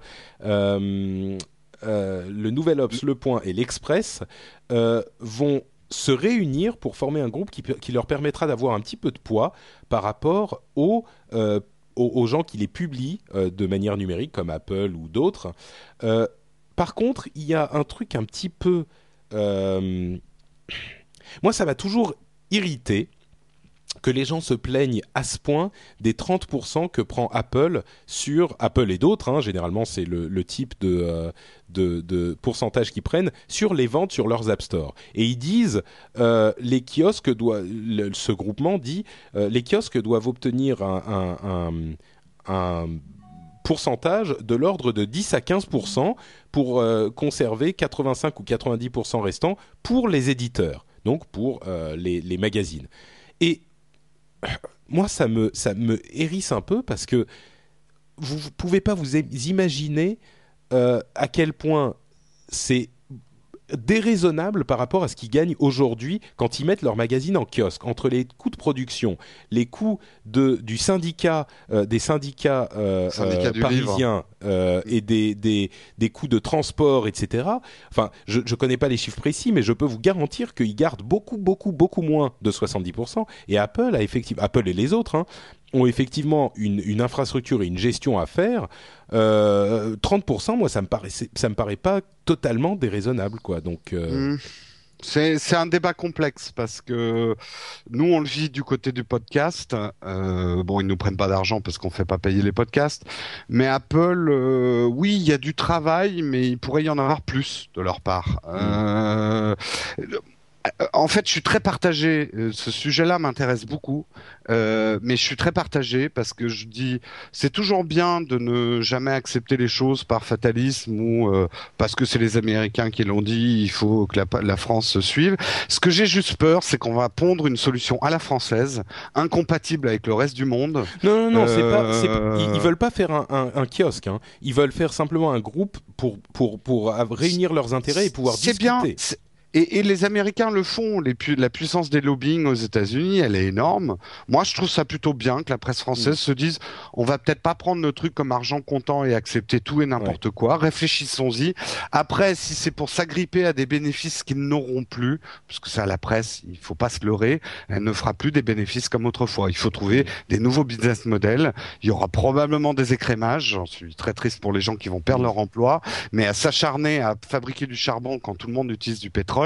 euh, le Nouvel Obs, Le Point et l'Express euh, vont se réunir pour former un groupe qui, leur permettra d'avoir un petit peu de poids par rapport aux, euh, aux, gens qui les publient de manière numérique, comme Apple ou d'autres. Par contre, il y a un truc un petit peu... Moi, ça m'a toujours irrité que les gens se plaignent à ce point des 30% que prend Apple sur Apple et d'autres, hein, généralement c'est le, type de, euh, de, de, pourcentage qu'ils prennent sur les ventes sur leurs App Store. Et ils disent, euh, les kiosques ce groupement dit, euh, les kiosques doivent obtenir un, un, pourcentage de l'ordre de 10 à 15% pour conserver 85 ou 90% restants pour les éditeurs, donc pour les, les magazines. Et moi, ça me, ça hérisse un peu parce que vous ne pouvez pas vous imaginer euh, à quel point c'est déraisonnable par rapport à ce qu'ils gagnent aujourd'hui quand ils mettent leur magazine en kiosque. Entre les coûts de production, les coûts de, du syndicat, euh, des syndicats, euh, syndicat euh, parisiens et des, des, des coûts de transport, etc. Enfin, je ne connais pas les chiffres précis, mais je peux vous garantir qu'ils gardent beaucoup, beaucoup, beaucoup moins de 70%. Et Apple a effectivement, Apple et les autres, hein, ont effectivement une, une, infrastructure et une gestion à faire, euh, 30%, moi, ça me paraît, ça me paraît pas totalement déraisonnable, quoi. Donc. Euh... Mmh. C'est un débat complexe parce que nous on le vit du côté du podcast. Euh, bon, ils nous prennent pas d'argent parce qu'on fait pas payer les podcasts. Mais Apple, euh, oui, il y a du travail, mais il pourrait y en avoir plus de leur part. Mmh. Euh, en fait, je suis très partagé. Ce sujet-là m'intéresse beaucoup, euh, mais je suis très partagé parce que je dis c'est toujours bien de ne jamais accepter les choses par fatalisme ou euh, parce que c'est les Américains qui l'ont dit, il faut que la, la France se suive. Ce que j'ai juste peur, c'est qu'on va pondre une solution à la française, incompatible avec le reste du monde. Non, non, non, euh... c'est pas. Ils, ils, veulent pas faire un, un, un kiosque. Hein. Ils veulent faire simplement un groupe pour pour pour réunir leurs intérêts et pouvoir discuter. Bien, et, et, les Américains le font. Les pu la puissance des lobbying aux États-Unis, elle est énorme. Moi, je trouve ça plutôt bien que la presse française mmh. se dise on va peut-être pas prendre le truc comme argent comptant et accepter tout et n'importe ouais. quoi. Réfléchissons-y. Après, si c'est pour s'agripper à des bénéfices qu'ils n'auront plus, parce que ça, la presse, il faut pas se leurrer, elle ne fera plus des bénéfices comme autrefois. Il faut trouver des nouveaux business models. Il y aura probablement des écrémages. J'en suis très triste pour les gens qui vont perdre leur emploi, mais à s'acharner à fabriquer du charbon quand tout le monde utilise du pétrole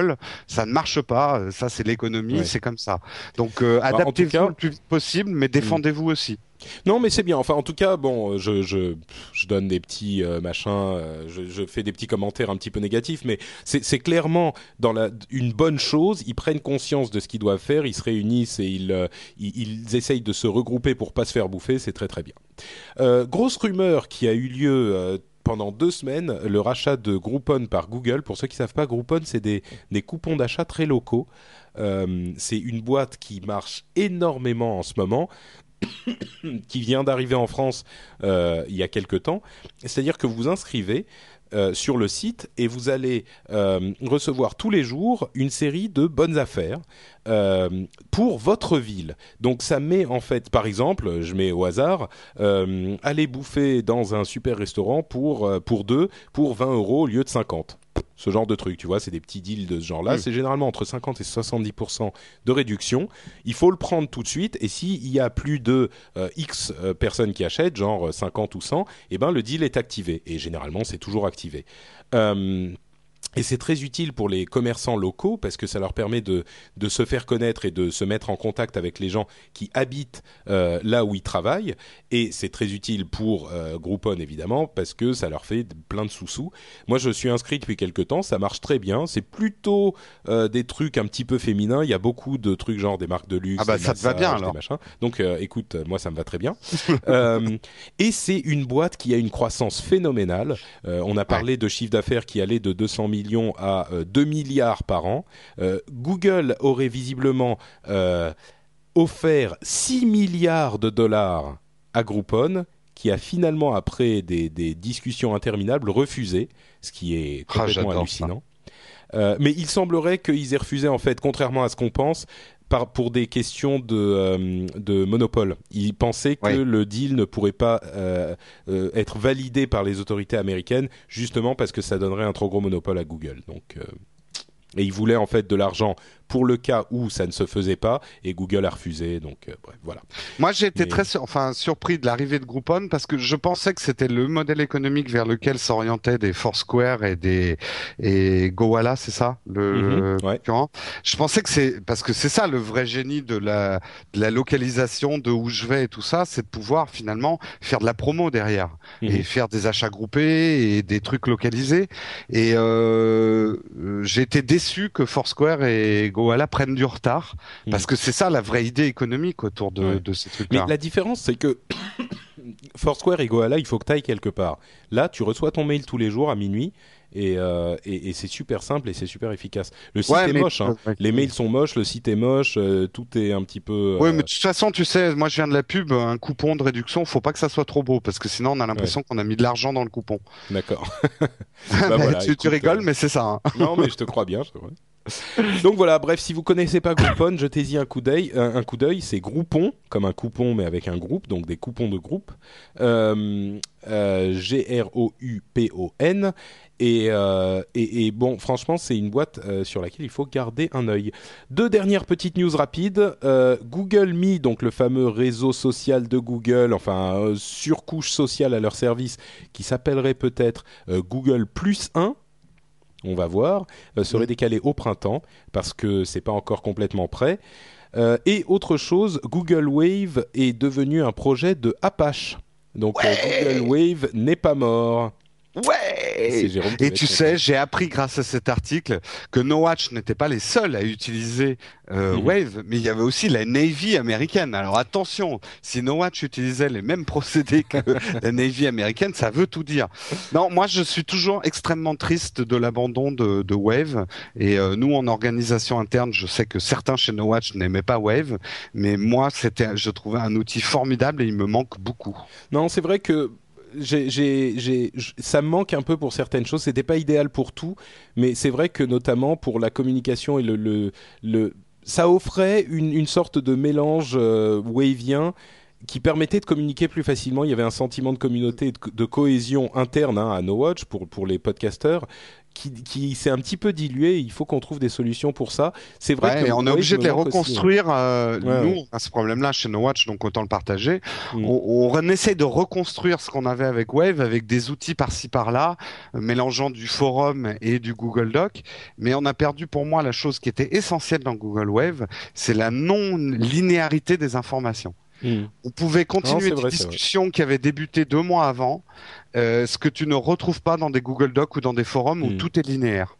ça ne marche pas. Ça, c'est l'économie, ouais. c'est comme ça. Donc, euh, bah, adaptez-vous cas... le plus possible, mais défendez-vous aussi. Non, mais c'est bien. Enfin, en tout cas, bon, je, je, je donne des petits euh, machins, euh, je, je, fais des petits commentaires un petit peu négatifs, mais c'est clairement dans la, une bonne chose. Ils prennent conscience de ce qu'ils doivent faire, ils se réunissent et ils, euh, ils, ils, essayent de se regrouper pour pas se faire bouffer. C'est très très bien. Euh, grosse rumeur qui a eu lieu pendant deux semaines le rachat de Groupon par Google. Pour ceux qui ne savent pas, Groupon, c'est des, coupons d'achat très locaux. Euh, c'est une boîte qui marche énormément en ce moment. qui vient d'arriver en France euh, il y a quelque temps. C'est-à-dire que vous vous inscrivez euh, sur le site et vous allez euh, recevoir tous les jours une série de bonnes affaires euh, pour votre ville. Donc ça met en fait, par exemple, je mets au hasard, aller bouffer dans un super restaurant pour pour deux pour 20 euros au lieu de 50. Ce genre de truc, tu vois, c'est des petits deals de ce genre-là. C'est généralement entre 50 et 70% de réduction. Il faut le prendre tout de suite. Et s'il y a plus de euh, X euh, personnes qui achètent, genre euh, 50 ou 100, eh ben le deal est activé. Et généralement, c'est toujours activé. Euh, et c'est très utile pour les commerçants locaux parce que ça leur permet de, de se faire connaître et de se mettre en contact avec les gens qui habitent euh, là où ils travaillent. Et c'est très utile pour euh, Groupon évidemment parce que ça leur fait plein de sous-sous. Moi je suis inscrit depuis quelques temps, ça marche très bien. C'est plutôt euh, des trucs un petit peu féminins. Il y a beaucoup de trucs genre des marques de luxe. Ah bah, ça te va bien, alors. machins. Donc écoute, moi ça me va très bien. Et c'est une boîte qui a une croissance phénoménale. On a parlé de chiffre d'affaires qui allait de 200 millions à euh, 2 milliards par an. Euh, Google aurait visiblement euh, offert 6 milliards de dollars à Groupon, qui a finalement, après des, des discussions interminables, refusé, ce qui est Ah, complètement hallucinant. Euh, mais il semblerait qu'ils aient refusé, en fait, contrairement à ce qu'on pense, par, pour des questions de, euh, de monopole. Ils pensaient que le deal ne pourrait pas euh, euh, être validé par les autorités américaines, justement parce que ça donnerait un trop gros monopole à Google. Donc, et ils voulaient en fait de l'argent pour le cas où ça ne se faisait pas, et Google a refusé. Donc, euh, bref, voilà. Moi, j'ai été Mais- très sur- enfin, surpris de l'arrivée de Groupon parce que je pensais que c'était le modèle économique vers lequel s'orientaient des Foursquare et des et Gowalla, c'est ça le Mhm, ouais. Je pensais que c'est parce que c'est ça le vrai génie de la de la localisation, de où je vais et tout ça, c'est de pouvoir finalement faire de la promo derrière Mhm. et faire des achats groupés et des trucs localisés. Et euh, euh, j'ai été déçu que Foursquare et Gowalla prennent du retard parce que c'est ça la vraie idée économique autour de, Ouais. de ces Mais trucs-là. la différence, c'est que Foursquare et Goala, il faut que tu ailles quelque part. Là, tu reçois ton mail tous les jours à minuit. Et, euh, et, et c'est super simple et c'est super efficace. Le site Ouais, est mais- moche, hein. ouais. les mails sont moches, le site est moche, euh, tout est un petit peu. Oui, euh, mais de toute façon, tu sais, moi je viens de la pub, un coupon de réduction, faut pas que ça soit trop beau, parce que sinon on a l'impression qu'on a mis de l'argent dans le coupon. D'accord. Mais voilà, tu, rigoles, mais c'est ça. hein. non, mais je te crois bien. c'est vrai. Donc voilà, bref, si vous connaissez pas Groupon, jetez-y un coup d'œil. Un, un coup d'œil, c'est Groupon, comme un coupon mais avec un groupe, donc des coupons de groupe. Euh, euh, G-R-O-U-P-O-N. Et, euh, bon, franchement, c'est une boîte euh, sur laquelle il faut garder un œil. Deux dernières petites news rapides. Euh, Google Me, donc le fameux réseau social de Google, enfin euh, surcouche sociale à leur service, qui s'appellerait peut-être euh, Google Plus 1 on va voir, euh, serait décalé au printemps parce que c'est pas encore complètement prêt. Euh, et autre chose, Google Wave est devenu un projet de Apache. Donc euh, Google Wave n'est pas mort. Ouais Et tu sais, j'ai appris grâce à cet article que No Watch n'était pas les seuls à utiliser euh, Mhm. Wave, mais il y avait aussi la Navy américaine. Alors attention, si No Watch utilisait les mêmes procédés que la Navy américaine, ça veut tout dire. Non, moi je suis toujours extrêmement triste de l'abandon de, de Wave. Et euh, nous, en organisation interne, je sais que certains chez No Watch n'aimaient pas Wave, mais moi, c'était, je trouvais un outil formidable et il me manque beaucoup. Non, c'est vrai que ça me manque un peu pour certaines choses. C'était pas idéal pour tout, mais c'est vrai que notamment pour la communication et le, le, le ça offrait une, une sorte de mélange euh, wavien qui permettait de communiquer plus facilement. Il y avait un sentiment de communauté de cohésion interne hein, à No Watch pour, pour les podcasteurs qui, qui s'est un petit peu dilué. Il faut qu'on trouve des solutions pour ça. C'est vrai Ouais, que on est obligé de les reconstruire. euh, Ouais, nous, ouais. on a ce problème-là chez No Watch, donc autant le partager. Mm. On, on essaie de reconstruire ce qu'on avait avec Wave, avec des outils par-ci par-là, euh, mélangeant du forum et du Google Doc. Mais on a perdu pour moi la chose qui était essentielle dans Google Wave, c'est la non-linéarité des informations. Mm. On pouvait Non, continuer c'est des vrai. discussions qui avaient débuté deux mois avant, euh, ce que tu ne retrouves pas dans des Google Docs ou dans des forums où Mm. tout est linéaire.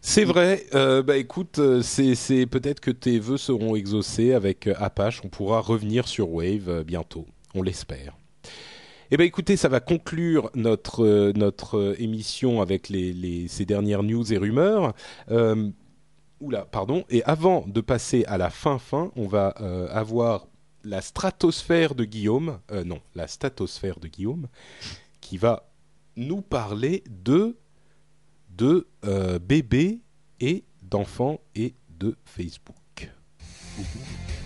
C'est vrai. Euh, bah écoute, euh, c'est peut-être que tes vœux seront exaucés avec Apache. On pourra revenir sur Wave bientôt. On l'espère. Eh ben écoutez, ça va conclure notre euh, notre euh, émission avec les, les ces dernières news et rumeurs. Euh, oula, pardon. Et avant de passer à la fin fin, on va avoir la stratosphère de Guillaume, non, la statosphère de Guillaume, qui va nous parler de de euh, bébés et d'enfants et de Facebook.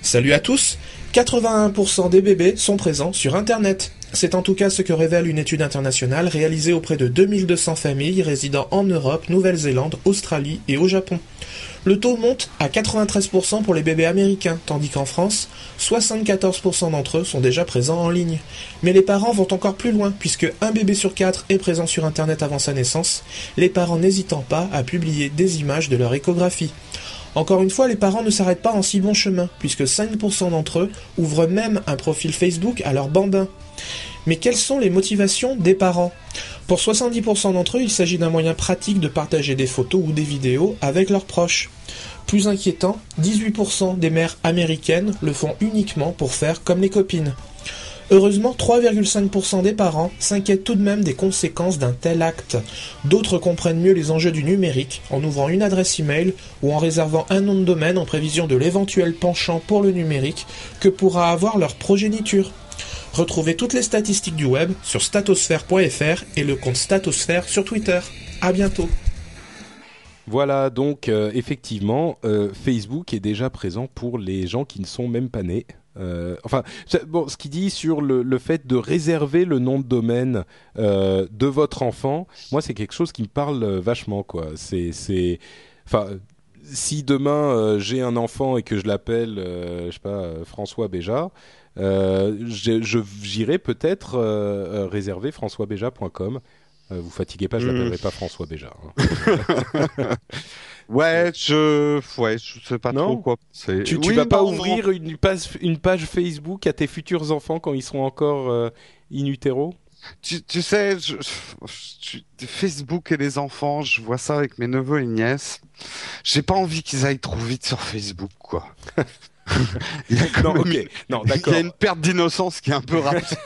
Salut à tous 81% des bébés sont présents sur Internet. C'est en tout cas ce que révèle une étude internationale réalisée auprès de 2200 familles résidant en Europe, Nouvelle-Zélande, Australie et au Japon. Le taux monte à 93% pour les bébés américains, tandis qu'en France, 74% d'entre eux sont déjà présents en ligne. Mais les parents vont encore plus loin, puisque un bébé sur quatre est présent sur Internet avant sa naissance, les parents n'hésitant pas à publier des images de leur échographie. Encore une fois, les parents ne s'arrêtent pas en si bon chemin, puisque 5% d'entre eux ouvrent même un profil Facebook à leur bambin. Mais quelles sont les motivations des parents? Pour 70% d'entre eux, il s'agit d'un moyen pratique de partager des photos ou des vidéos avec leurs proches. Plus inquiétant, 18% des mères américaines le font uniquement pour faire comme les copines. Heureusement, 3,5% des parents s'inquiètent tout de même des conséquences d'un tel acte. D'autres comprennent mieux les enjeux du numérique en ouvrant une adresse email ou en réservant un nom de domaine en prévision de l'éventuel penchant pour le numérique que pourra avoir leur progéniture. Retrouvez toutes les statistiques du web sur statosphère.fr et le compte Statosphère sur Twitter. À bientôt. Voilà, donc euh, effectivement, euh, Facebook est déjà présent pour les gens qui ne sont même pas nés. Euh, enfin, bon, ce qu'il dit sur le, le, fait de réserver le nom de domaine de votre enfant, moi, c'est quelque chose qui me parle vachement, quoi. C'est, enfin, si demain j'ai un enfant et que je l'appelle, je sais pas, François Béja, j'irai peut-être réserver françoisbeja.com. vous fatiguez pas, je l'appellerai pas François Béja. Hein. Ouais, je, ouais, je sais pas non trop quoi. Tu, tu oui, vas pas non, ouvrir une page, une page Facebook à tes futurs enfants quand ils seront encore euh, in utero? Tu, tu sais, je, je, Facebook et les enfants, je vois ça avec mes neveux et nièces. J'ai pas envie qu'ils aillent trop vite sur Facebook, quoi. il y a non, ok, non, d'accord. Il y a une perte d'innocence qui est un peu rapide.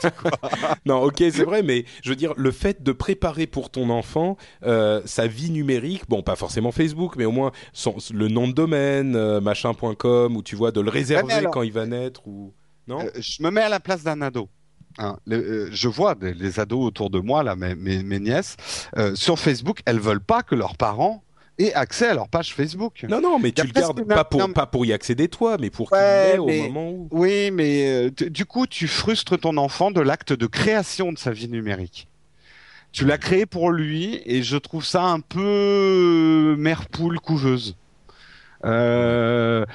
non, ok, c'est vrai, mais je veux dire, le fait de préparer pour ton enfant euh, sa vie numérique, bon, pas forcément Facebook, mais au moins son, le nom de domaine, euh, machin.com, ou tu vois, de le réserver alors, quand il va naître, ou non? Euh, Je me mets à la place d'un ado. Hein, euh, je vois des, les ados autour de moi, là, mes, mes, mes nièces, euh, sur Facebook, elles veulent pas que leurs parents aient accès à leur page Facebook. Non, non, mais tu le gardes pas pour, non, pas pour y accéder toi, mais pour ouais, qu'il au moment où. Oui, mais euh, du coup, tu frustres ton enfant de l'acte de création de sa vie numérique. Tu l'as créé pour lui, et je trouve ça un peu mère poule couveuse. Euh,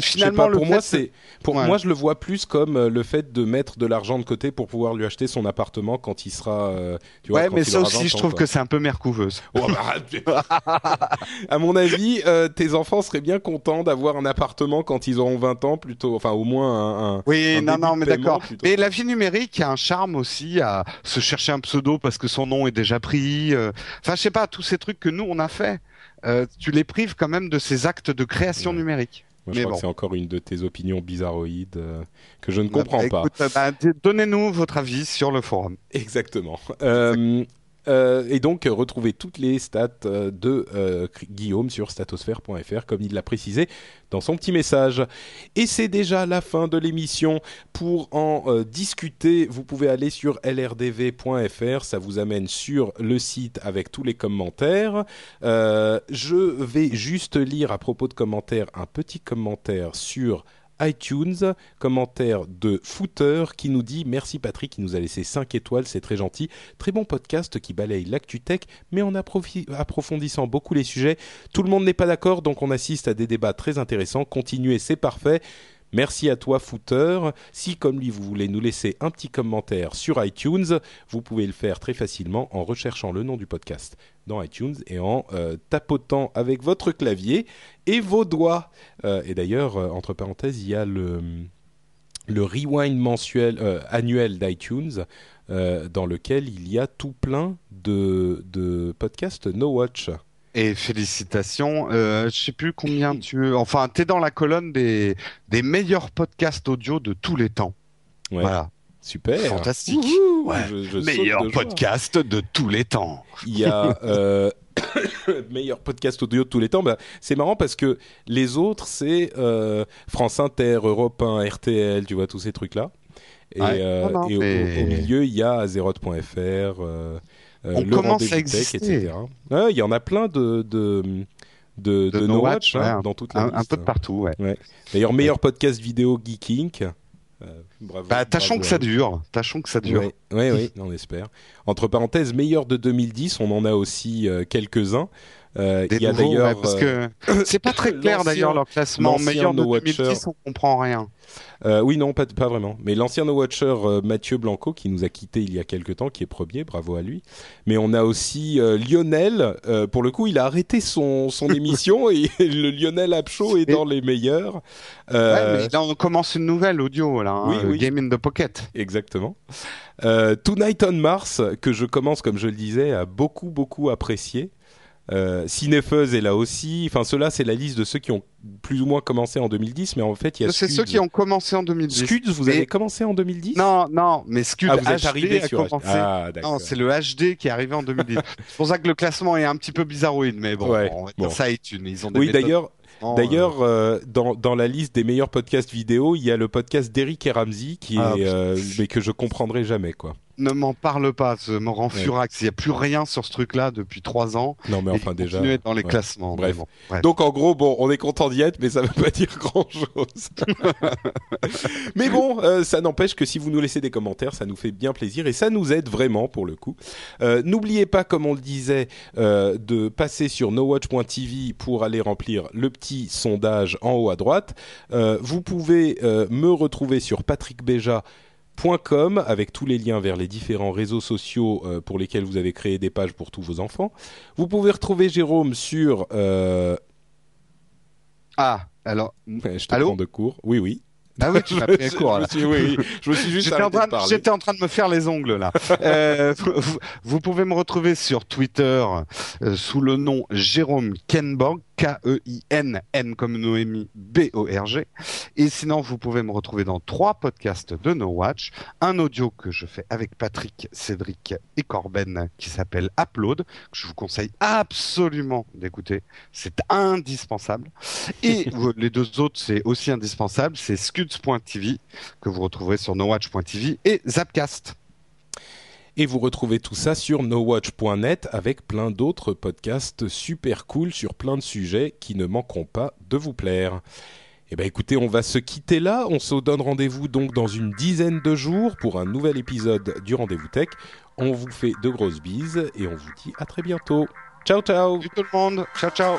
finalement, pas, pour moi, c'est pour ouais. moi, je le vois plus comme euh, le fait de mettre de l'argent de côté pour pouvoir lui acheter son appartement quand il sera. Euh, tu vois, ouais, mais ça aussi, je trouve que c'est un peu mercouveuse. Oh, bah, à mon avis, euh, tes enfants seraient bien contents d'avoir un appartement quand ils auront 20 ans, plutôt, enfin au moins un. un oui, un non, non, mais d'accord. Mais la vie numérique a un charme aussi à se chercher un pseudo parce que son nom est déjà pris. Enfin, je sais pas, tous ces trucs que nous on a fait. Euh, tu les prives quand même de ces actes de création ouais. numérique. Moi, je Mais crois bon. que c'est encore une de tes opinions bizarroïdes euh, que je ne comprends bah, écoute, pas. Bah, Donnez-nous votre avis sur le forum. Exactement. Euh, euh, et donc, retrouvez toutes les stats euh, de euh, Guillaume sur statosphère.fr, comme il l'a précisé dans son petit message. Et c'est déjà la fin de l'émission. Pour en discuter, vous pouvez aller sur lrdv.fr. Ça vous amène sur le site avec tous les commentaires. Je vais juste lire à propos de commentaires un petit commentaire sur iTunes, commentaire de Footer qui nous dit merci Patrick qui nous a laissé 5 étoiles, c'est très gentil. Très bon podcast qui balaye l'actu-tech mais en approfondissant beaucoup les sujets. Tout le monde n'est pas d'accord donc on assiste à des débats très intéressants. Continuez, c'est parfait. Merci à toi, Footer. Si, comme lui, vous voulez nous laisser un petit commentaire sur iTunes, vous pouvez le faire très facilement en recherchant le nom du podcast dans iTunes et en euh, tapotant avec votre clavier et vos doigts. Euh, et d'ailleurs, euh, entre parenthèses, il y a le, le rewind mensuel, annuel d'iTunes dans lequel il y a tout plein de, de podcasts No Watch. Et félicitations. Euh, je sais plus combien tu. Enfin, t'es dans la colonne des des meilleurs podcasts audio de tous les temps. Ouais. Voilà. Super. Fantastique. Wouhou, Ouais. je- je saute Meilleur de joie. podcast de tous les temps. Il y a euh, meilleur podcast audio de tous les temps. Bah, c'est marrant parce que les autres, c'est euh, France Inter, Europe 1, RTL, tu vois, tous ces trucs-là. Et, Ouais. euh, Non, non, et au- mais- au, milieu, il y a Azeroth.fr, euh, euh, On le commence rendez-vous à tech, etc. Ouais, il y en a plein de, de, de, De de No No Watch, Watch, hein, ouais, dans toute la Un, un peu de partout, ouais. D'ailleurs, meilleur podcast vidéo Geek Inc. Euh, bravo. Bah, tâchons bravo que ça dure. Tâchons que ça dure. Oui, oui, oui, on espère. Entre parenthèses, meilleur de 2010, on en a aussi euh, quelques-uns. Euh, Des il y a nouveaux, d'ailleurs, ouais, parce euh, que c'est pas très clair d'ailleurs leur classement. Meilleur de No Watcher. 2010, on comprend rien. euh, oui, non, pas, pas vraiment. Mais l'ancien No Watcher euh, Mathieu Blanco, qui nous a quitté il y a quelques temps, qui est premier, bravo à lui. Mais on a aussi euh, Lionel. pour le coup, il a arrêté son, son émission et le Lionel App Show est dans les meilleurs. Ouais, mais là, on commence une nouvelle audio, là. hein, Oui, oui. Game in the Pocket. Exactement. Tonight on Mars, que je commence, comme je le disais, à beaucoup, beaucoup apprécier. Euh, Cinefeuse est là aussi. Enfin, ceux-là, c'est la liste de ceux qui ont plus ou moins commencé en 2010, mais en fait, il y a C'est Scuds. ceux qui ont commencé en 2010. Scuds, vous Mais- avez commencé en 2010 Non, non, mais Scud Ah, vous êtes HD arrivé a sur commencé. Ah, non, c'est le HD qui est arrivé en 2010. c'est pour ça que le classement est un petit peu bizarroïde, mais bon, Ouais, on va bon. dire ça iTunes. Ils ont des Oui, méthodes d'ailleurs, d'ailleurs, euh, dans, dans la liste des meilleurs podcasts vidéo, il y a le podcast d'Eric et Ramsey, qui Ah, est, euh, mais que je comprendrai jamais, quoi. Ne m'en parle pas, ça me rend Ouais. furax. Il n'y a plus rien sur ce truc-là depuis trois ans. Non, mais enfin, déjà. continue à être dans les ouais. classements. Bref. bon, bref. Donc en gros, bon, on est content d'y être, mais ça veut pas dire grand-chose. mais bon, euh, ça n'empêche que si vous nous laissez des commentaires, ça nous fait bien plaisir et ça nous aide vraiment pour le coup. Euh, N'oubliez pas, comme on le disait, euh, de passer sur nowatch.tv pour aller remplir le petit sondage en haut à droite. Vous pouvez me retrouver sur Patrick Béja .com avec tous les liens vers les différents réseaux sociaux euh, pour lesquels vous avez créé des pages pour tous vos enfants. Vous pouvez retrouver Jérôme sur euh, Ah, alors. Je te Allô prends de cours. Oui, oui. Ah oui, tu m'as pris un Je- me suis- oui, oui. je me suis juste J'étais en, train de de- parler. j'étais en train de me faire les ongles là. Euh, vous, vous pouvez me retrouver sur Twitter euh, sous le nom Jérôme Kenborg, K-E-I-N-N comme Noémie, B-O-R-G. Et sinon, vous pouvez me retrouver dans trois podcasts de No Watch. Un audio que je fais avec Patrick, Cédric et Corben qui s'appelle Upload, que je vous conseille absolument d'écouter. C'est indispensable. Et les deux autres, c'est aussi indispensable. C'est scuds.tv que vous retrouverez sur nowatch.tv et Zapcast. Et vous retrouvez tout ça sur nowatch.net avec plein d'autres podcasts super cool sur plein de sujets qui ne manqueront pas de vous plaire. Eh ben écoutez, on va se quitter là. On se donne rendez-vous donc dans une dizaine de jours pour un nouvel épisode du Rendez-vous Tech. On vous fait de grosses bises et on vous dit à très bientôt. Ciao ciao Salut tout le monde. Ciao, ciao.